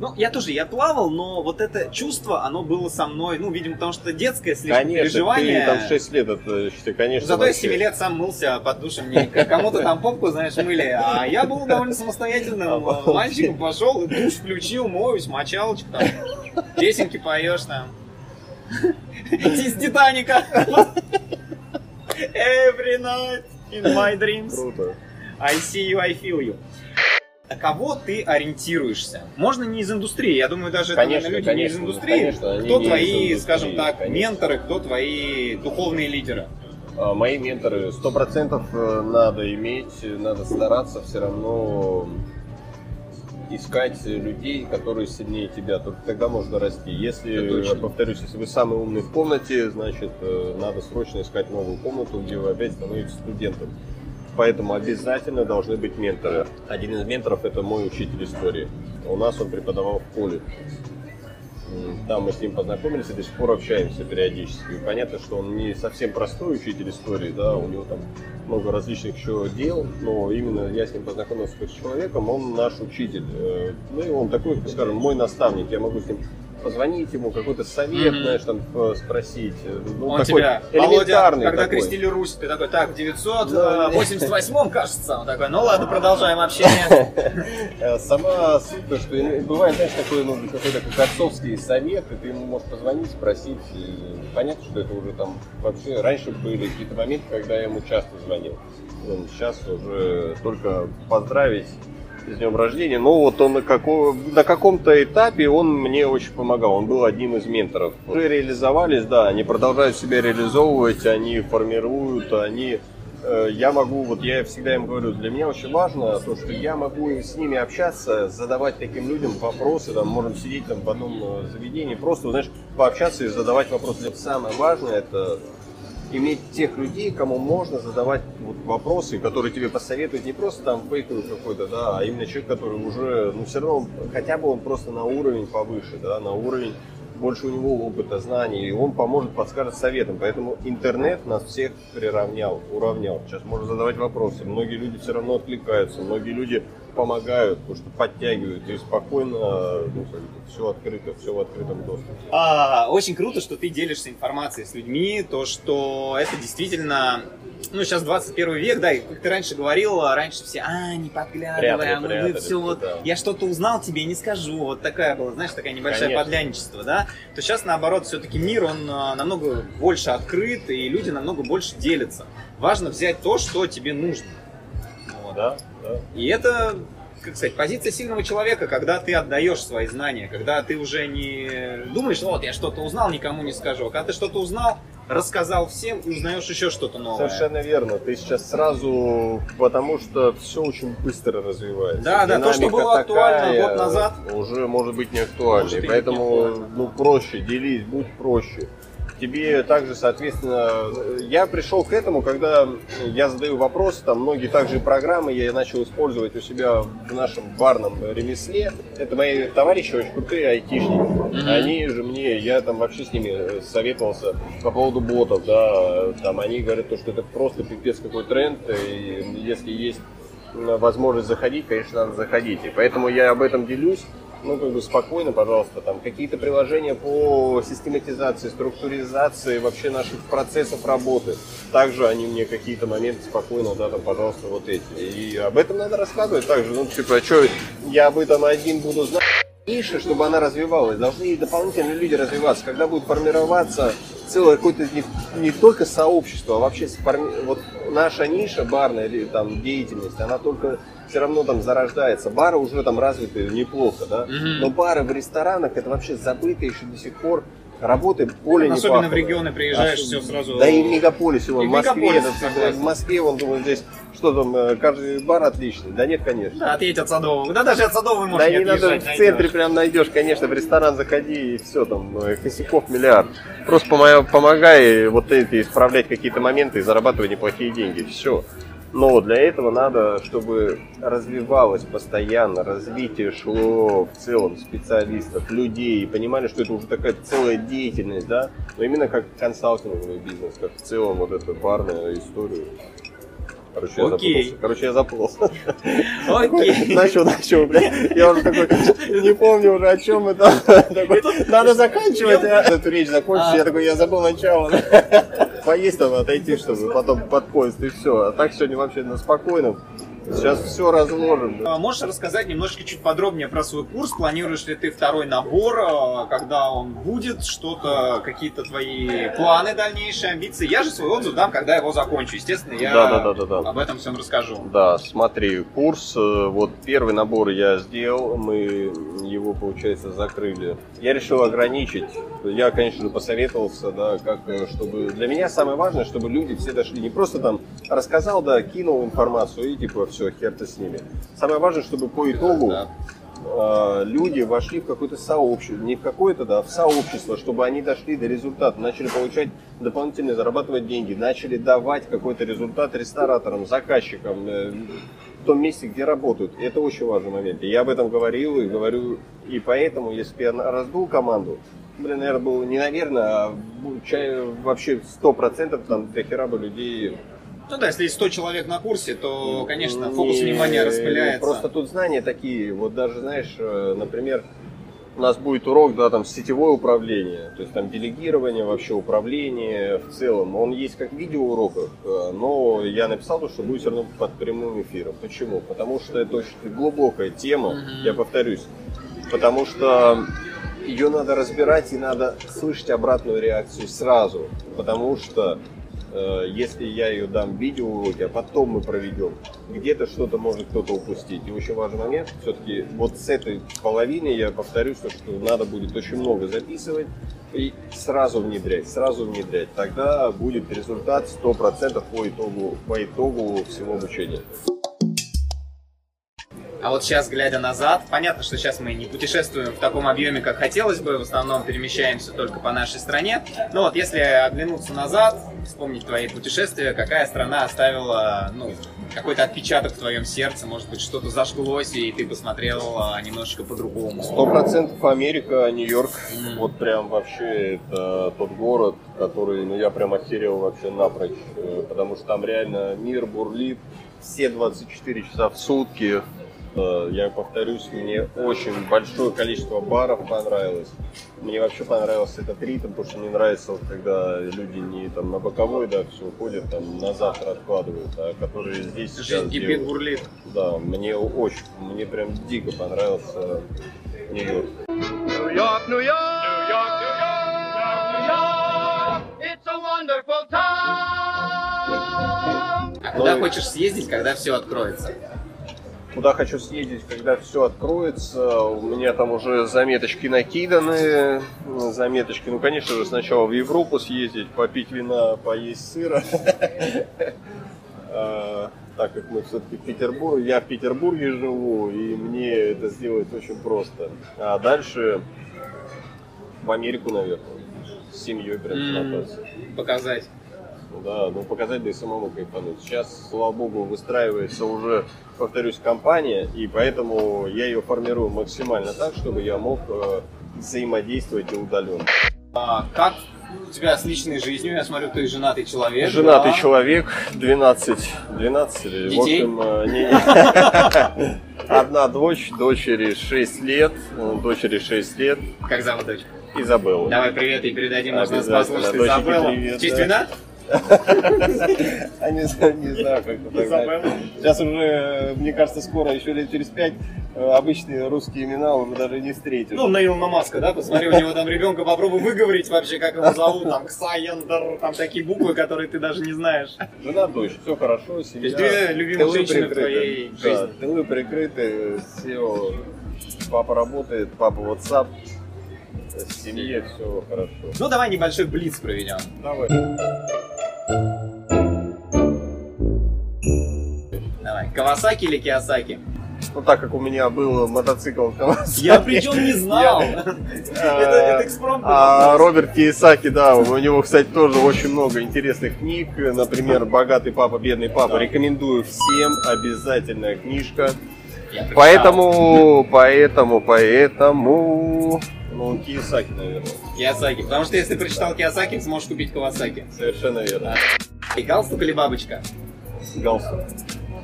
Ну, я тоже, я плавал, но вот это чувство, оно было со мной, ну, видимо, потому что детское слишком Конечно, переживание. ты там 6 лет, это, считай, конечно, Зато я вообще. 7 лет сам мылся под душем, не кому-то там попку, знаешь, мыли, а я был довольно самостоятельным мальчиком, пошел, душ включил, моюсь, мочалочку там, песенки поешь там. Из Титаника. Every night in my dreams. Круто. I see you, I feel you. На кого ты ориентируешься? Можно не из индустрии, я думаю, даже это, Конечно, наверное, люди не из конечно, индустрии. конечно, кто не твои, индустрии, скажем так, конечно. менторы, кто твои духовные лидеры? А, Мои менторы, сто процентов э, надо иметь, надо стараться все равно искать людей, которые сильнее тебя, только тогда можно расти. Это Если, повторюсь, если вы самый умный в комнате, значит, э, надо срочно искать новую комнату, где вы опять становитесь студентом. Поэтому обязательно должны быть менторы. Один из менторов это мой учитель истории. У нас он преподавал в поле. Там мы с ним познакомились и до сих пор общаемся периодически. И понятно, что он не совсем простой учитель истории, да, у него там много различных еще дел, но именно я с ним познакомился как с человеком, он наш учитель. Э, Ну и он такой, скажем, мой наставник. Я могу с ним позвонить ему, какой-то совет, Мгм. знаешь, там э, спросить. Ну, Он такой тебя, Володя, элементарный когда такой. крестили Русь, ты такой, так, в Да. 988 кажется, он такой, ну ладно, продолжаем общение. Э, Сама суть, то, что бывает, знаешь, такой, ну, какой-то как отцовский совет, и ты ему можешь позвонить, спросить. Понятно, что это уже там вообще раньше были какие-то моменты, когда я ему часто звонил. Ну, Сейчас уже только поздравить с днем рождения. Но вот он на, како- на каком-то этапе он мне очень помогал. Он был одним из менторов. Уже реализовались, да, они продолжают себя реализовывать, они формируют, они э, я могу, вот я всегда им говорю, для меня очень важно то, что я могу с ними общаться, задавать таким людям вопросы, там, можем сидеть там в одном э, заведении, просто, знаешь, пообщаться и задавать вопросы. Самое важное это иметь тех людей, кому можно задавать вот вопросы, которые тебе посоветуют не просто там фейковый какой-то, да, а именно человек, который уже, ну, все равно, хотя бы он просто на уровень повыше, да, на уровень больше у него опыта, знаний, и он поможет, подскажет советом. Поэтому интернет нас всех приравнял, уравнял. Сейчас можно задавать вопросы. Многие люди все равно откликаются, многие люди помогают, потому что подтягивают и спокойно, ну, все открыто, все в открытом доступе. А, очень круто, что ты делишься информацией с людьми, то, что это действительно, ну, сейчас 21 век, да, и как ты раньше говорил, раньше все, а, не подглядывай, Прятали, а мы прятали, все вот, да. я что-то узнал, тебе не скажу, вот такая была, знаешь, такая небольшая Конечно. подлянничество, да, то сейчас, наоборот, все-таки мир, он а, намного больше открыт, и люди намного больше делятся. Важно взять то, что тебе нужно. Да, да. И это, как сказать, позиция сильного человека, когда ты отдаешь свои знания, когда ты уже не думаешь, вот я что-то узнал, никому не скажу. А когда ты что-то узнал, рассказал всем и узнаешь еще что-то новое. Совершенно верно. Ты сейчас сразу, потому что все очень быстро развивается. Да, да, то, что Динамика было актуально год назад, уже может быть не актуально. может и И не поэтому, актуально. ну, проще, делись, будь проще. Тебе также, соответственно, я пришел к этому, когда я задаю вопросы, там многие также программы я начал использовать у себя в нашем барном ремесле. Это мои товарищи очень крутые айтишники. Они же мне, я там вообще с ними советовался по поводу ботов, да, там они говорят, то, что это просто пипец какой тренд, и если есть возможность заходить, конечно, надо заходить. И поэтому я об этом делюсь. Ну, как бы спокойно, пожалуйста, там какие-то приложения по систематизации, структуризации вообще наших процессов работы. Также они мне какие-то моменты спокойно, да, там, пожалуйста, вот эти. И об этом надо рассказывать также. Ну, типа, а что, я об этом один буду знать? Ниша, чтобы она развивалась, должны и дополнительные люди развиваться. Когда будет формироваться целое какое-то не, не только сообщество, а вообще сформи- вот наша ниша барная или там деятельность, она только все равно там зарождается. Бары уже там развиты неплохо, да. Мгм. Но бары в ресторанах это вообще забыто еще до сих пор Работы поле не Особенно в регионы приезжаешь, А, все сразу... Да и в мегаполисе, вон, И в Москве, согласен. в Москве, он думает, здесь, что там, э, каждый бар отличный. Да нет, конечно. Да, отъедь от Садового. Да даже от Садового можешь Да не надо, в отъезжать, центре найдешь. прям найдешь, конечно, в ресторан заходи и все, там э, косяков миллиард. Просто помо- помогай вот эти исправлять какие-то моменты и зарабатывай неплохие деньги. Все. Но для этого надо, чтобы развивалось постоянно, развитие шло в целом специалистов, людей, понимали, что это уже такая целая деятельность, да, но именно как консалтинговый бизнес, как в целом вот эту барную историю. Короче, я Окей. запутался. Короче, я запутался. Окей. Начал, начал, бля. Я уже такой, не помню уже, о чем это. Такой, Надо заканчивать, а. Эту речь закончить. Я такой, я забыл начало. Поесть там, отойти, чтобы потом под поезд и все. А так сегодня вообще на спокойном. Сейчас все разложим. А Можешь рассказать немножко чуть подробнее про свой курс? Планируешь ли ты второй набор? а, Когда он будет? Что-то, какие-то твои планы дальнейшие, амбиции? Я же свой отзыв дам, когда его закончу. Естественно, я Да, да, да, да, да. об этом всем расскажу. Да, смотри, курс, э, вот первый набор я сделал, мы его, получается, закрыли. Я решил ограничить. Я, конечно же, посоветовался, да, как, э, чтобы... Для меня самое важное, чтобы люди все дошли. Не просто там рассказал, да, кинул информацию и типа все, хер ты с ними. Самое важное, чтобы по итогу Да. э, люди вошли в какое-то сообщество, не в какое-то, да, в сообщество, чтобы они дошли до результата, начали получать дополнительные, зарабатывать деньги, начали давать какой-то результат рестораторам, заказчикам, э, в том месте, где работают. Это очень важный момент. И я об этом говорил и говорю, и поэтому, если бы я раздул команду, блин, наверное, было не наверное, а вообще сто процентов там до хера бы людей Ну да, если есть 100 человек на курсе, то, конечно, фокус не- внимания распыляется. Просто тут знания такие, вот даже, знаешь, э, например, у нас будет урок, да, там сетевое управление, то есть там делегирование, вообще управление в целом. Он есть как в видеоуроках, э, но я написал, то, что будет все равно под прямым эфиром. Почему? Потому что это очень глубокая тема, Мгм. я повторюсь. Потому что ее надо разбирать и надо слышать обратную реакцию сразу. Потому что если я ее дам в видеоуроке, а потом мы проведем, где-то что-то может кто-то упустить. И очень важный момент, все-таки вот с этой половины я повторюсь, то, что надо будет очень много записывать и сразу внедрять, сразу внедрять. Тогда будет результат 100% по итогу, по итогу всего обучения. А вот сейчас, глядя назад, понятно, что сейчас мы не путешествуем в таком объеме, как хотелось бы, в основном перемещаемся только по нашей стране. Но вот если оглянуться назад, вспомнить твои путешествия, какая страна оставила ну, какой-то отпечаток в твоем сердце, может быть, что-то зажглось, и ты посмотрел а, немножечко по-другому. Сто процентов Америка, Нью-Йорк. Мгм. Вот прям вообще это тот город, который, ну я прям охерел вообще напрочь, э, потому что там реально мир бурлит все 24 часа в сутки. Э, Я повторюсь, мне очень большое количество баров понравилось. Мне вообще понравился этот ритм, потому что мне нравится, вот, когда люди не там на боковой, да, все уходят, там на завтра откладывают, а которые здесь сейчас Жизнь делают. бурлит. Да, мне очень, мне прям дико понравился Нью-Йорк. А куда хочешь съездить, когда все откроется? Куда хочу съездить, когда все откроется. У меня там уже заметочки накиданы. Заметочки, ну, конечно же, сначала в Европу съездить, попить вина, поесть сыра. А, Так как мы все-таки в Петербурге, я в Петербурге живу, и мне это сделать очень просто. А дальше в Америку, наверное, с семьей прям смотаться. Показать. Да, ну показать, да и самому кайфануть. Сейчас, слава богу, выстраивается уже, повторюсь, компания, и поэтому я ее формирую максимально так, чтобы я мог э, взаимодействовать и удаленно. А как у тебя с личной жизнью? Я смотрю, ты женатый человек. Женатый да? человек, 12, 12 или, в Детей? общем, э, не- одна дочь, дочери 6 лет, э, дочери 6 лет, Как зовут дочь? Изабелла. Давай привет и передадим, может нас послушать Изабелла. привет, В честь да. вина? А не знаю, как это. Сейчас уже, мне кажется, скоро, еще лет через пять, э, обычные русские имена уже даже не встретишь. Ну, на Илона Маска, да? Посмотри, у него там ребенка, попробуй выговорить вообще, как его зовут, там, Ксаендер, там такие буквы, которые ты даже не знаешь. Жена, дочь, все хорошо, семья. есть две любимых Тылы женщины в твоей жизни. тылы прикрыты, все. Папа работает, папа WhatsApp. В семье все хорошо. Ну, давай небольшой блиц проведем. Давай. Кавасаки или Киосаки? Ну, так как у меня был мотоцикл Kawasaki, Я причем не знал. Это экспромт. А Роберт Кiyosaki, да, у него, кстати, тоже очень много интересных книг. Например, «Богатый папа, бедный папа». Рекомендую всем, обязательная книжка. Поэтому, поэтому, поэтому... Ну, Кiyosaki, наверное. Киосаки. Потому что если прочитал Киосаки, сможешь купить Кавасаки. Совершенно верно. И галстук или бабочка? Галстук.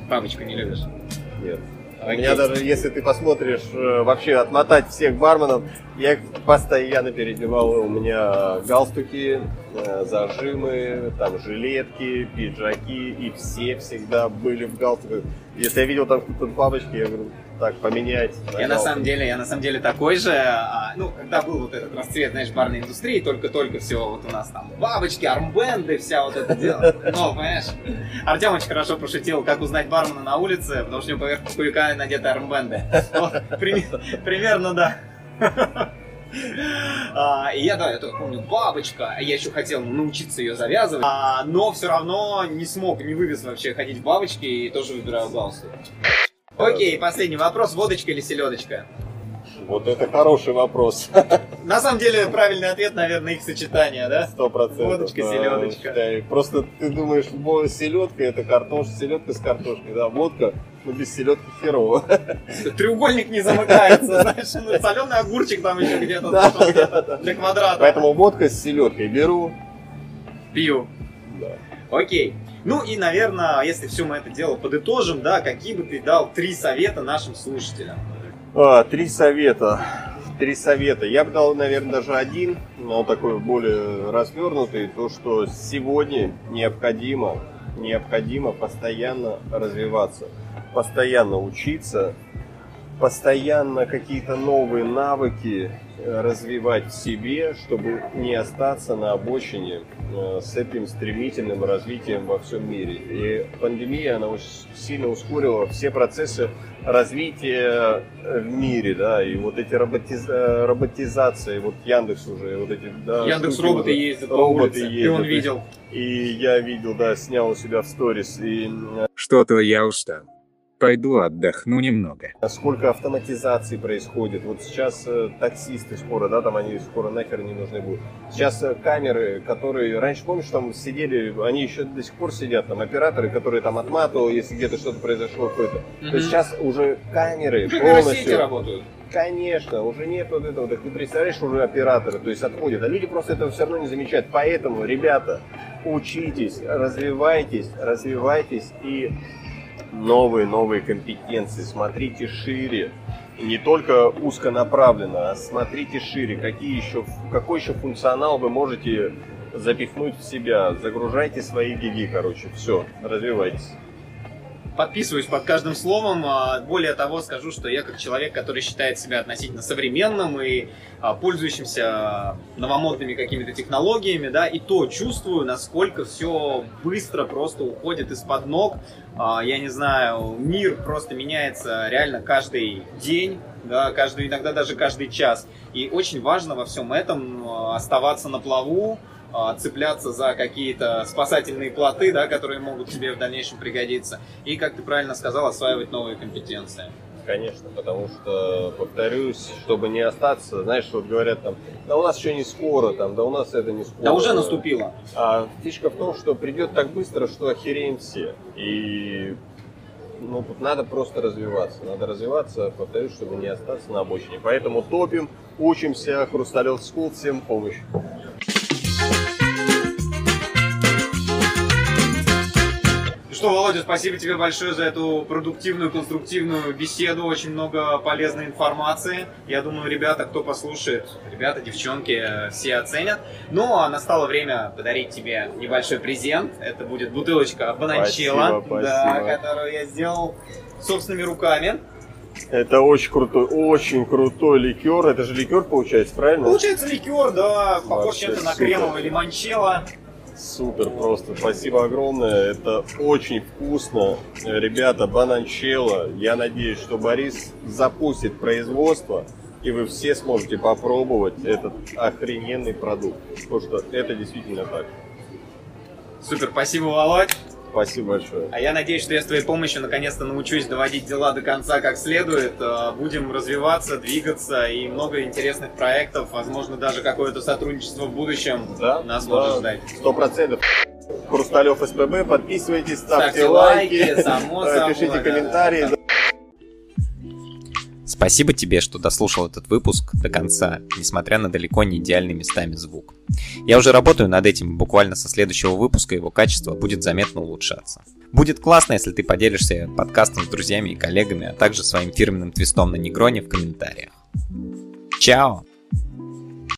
Бабочку не любишь. Нет. У Окей. меня даже, если ты посмотришь, э, вообще отмотать всех барменов, я их постоянно переодевал. У меня галстуки, э, зажимы, там жилетки, пиджаки, и все всегда были в галстуках. Если я видел там какие-то бабочки, я говорю, так, поменять. Я на самом деле, я на самом деле такой же, а, ну, когда был вот этот расцвет, знаешь, барной индустрии, только-только все вот у нас там бабочки, армбенды, вся вот это дело. Ну, понимаешь, Артем очень хорошо пошутил, как узнать бармена на улице, потому что у него поверх пуховика надеты армбенды. Вот, примерно, да. А, и я, да, я только помню, бабочка, а я еще хотел научиться ее завязывать, а, но все равно не смог, не вывез вообще ходить в бабочке и тоже выбираю галстук. Окей, последний вопрос, водочка или селедочка? Вот это хороший вопрос. На самом деле, правильный ответ, наверное, их сочетание, да? Сто процентов. Водочка, да, селедочка. считай. Просто ты думаешь, селедка это картошка, селедка с картошкой, да, водка, ну без селедки херово. Треугольник не замыкается, знаешь, ну, соленый огурчик там еще где-то Да, где-то да, да. для квадрата. Поэтому водка с селедкой беру. Пью. Да. Окей. Ну и, наверное, если все мы это дело подытожим, да, какие бы ты дал три совета нашим слушателям? А, три совета. Три совета. Я бы дал, наверное, даже один, но такой более развернутый. То, что сегодня необходимо, необходимо постоянно развиваться, постоянно учиться, постоянно какие-то новые навыки э, развивать в себе, чтобы не остаться на обочине э, с этим стремительным развитием во всем мире. И пандемия, она очень сильно ускорила все процессы развития э, в мире, да, и вот эти роботиз- роботизации, вот Яндекс уже, вот эти, да, Яндекс штуки роботы уже, ездят по роботы улице, ты ездят. он видел. И я видел, да, снял у себя в сторис, и Что-то я устал. Пойду отдохну немного. сколько автоматизации происходит. Вот сейчас э, таксисты скоро, да, там они скоро нахер не нужны будут. Сейчас э, камеры, которые, раньше, помнишь, там сидели, они еще до сих пор сидят, там операторы, которые там отматывал, если где-то что-то произошло какое-то. То есть сейчас уже камеры полностью... работают. Конечно, уже нет вот этого. Так ты представляешь, уже операторы, то есть отходят. А люди просто этого все равно не замечают. Поэтому, ребята, учитесь, развивайтесь, развивайтесь и новые-новые компетенции. Смотрите шире. Не только узконаправленно, а смотрите шире. Какие еще, какой еще функционал вы можете запихнуть в себя. Загружайте свои гиги, короче. Все, развивайтесь. Подписываюсь под каждым словом. а, Более того, скажу, что я как человек, который считает себя относительно современным и а, пользующимся новомодными какими-то технологиями, да, и то чувствую, насколько все быстро просто уходит из-под ног. А, Я не знаю, мир просто меняется реально каждый день, да, каждый, иногда даже каждый час. И очень важно во всем этом оставаться на плаву, цепляться за какие-то спасательные плоты, да, которые могут тебе в дальнейшем пригодиться. И, как ты правильно сказал, осваивать новые компетенции. Конечно, потому что, повторюсь, чтобы не остаться, знаешь, вот говорят там, да у нас еще не скоро, там, да у нас это не скоро. Да уже наступило. А фишка в том, что придет так быстро, что охереем все. И ну, тут надо просто развиваться. Надо развиваться, повторюсь, чтобы не остаться на обочине. Поэтому топим, учимся, Хрусталев School, всем помощь. Что, Володя, спасибо тебе большое за эту продуктивную, конструктивную беседу. Очень много полезной информации. Я думаю, ребята, кто послушает, ребята, девчонки, э, все оценят. Ну, а настало время подарить тебе небольшой презент. Это будет бутылочка Спасибо, да, которую я сделал собственными руками. Это очень крутой, очень крутой ликер. Это же ликер получается, правильно? Получается ликер, да, похож чем-то на кремовый лимончелло. Супер просто. Спасибо огромное. Это очень вкусно. Ребята, бананчелло. Я надеюсь, что Борис запустит производство. и вы все сможете попробовать этот охрененный продукт. Потому что это действительно так. Супер, спасибо, Володь. Спасибо большое. А я надеюсь, что я с твоей помощью наконец-то научусь доводить дела до конца как следует. Э, Будем развиваться, двигаться и много интересных проектов, возможно, даже какое-то сотрудничество в будущем Да, нас да, может ждать. Сто процентов. Хрусталев СПБ, подписывайтесь, ставьте, Ставьте лайки, лайки, само э, пишите да, комментарии. Спасибо тебе, что дослушал этот выпуск до конца, несмотря на далеко не идеальный местами звук. Я уже работаю над этим, буквально со следующего выпуска его качество будет заметно улучшаться. Будет классно, если ты поделишься подкастом с друзьями и коллегами, а также своим фирменным твистом на Негроне в комментариях. Чао!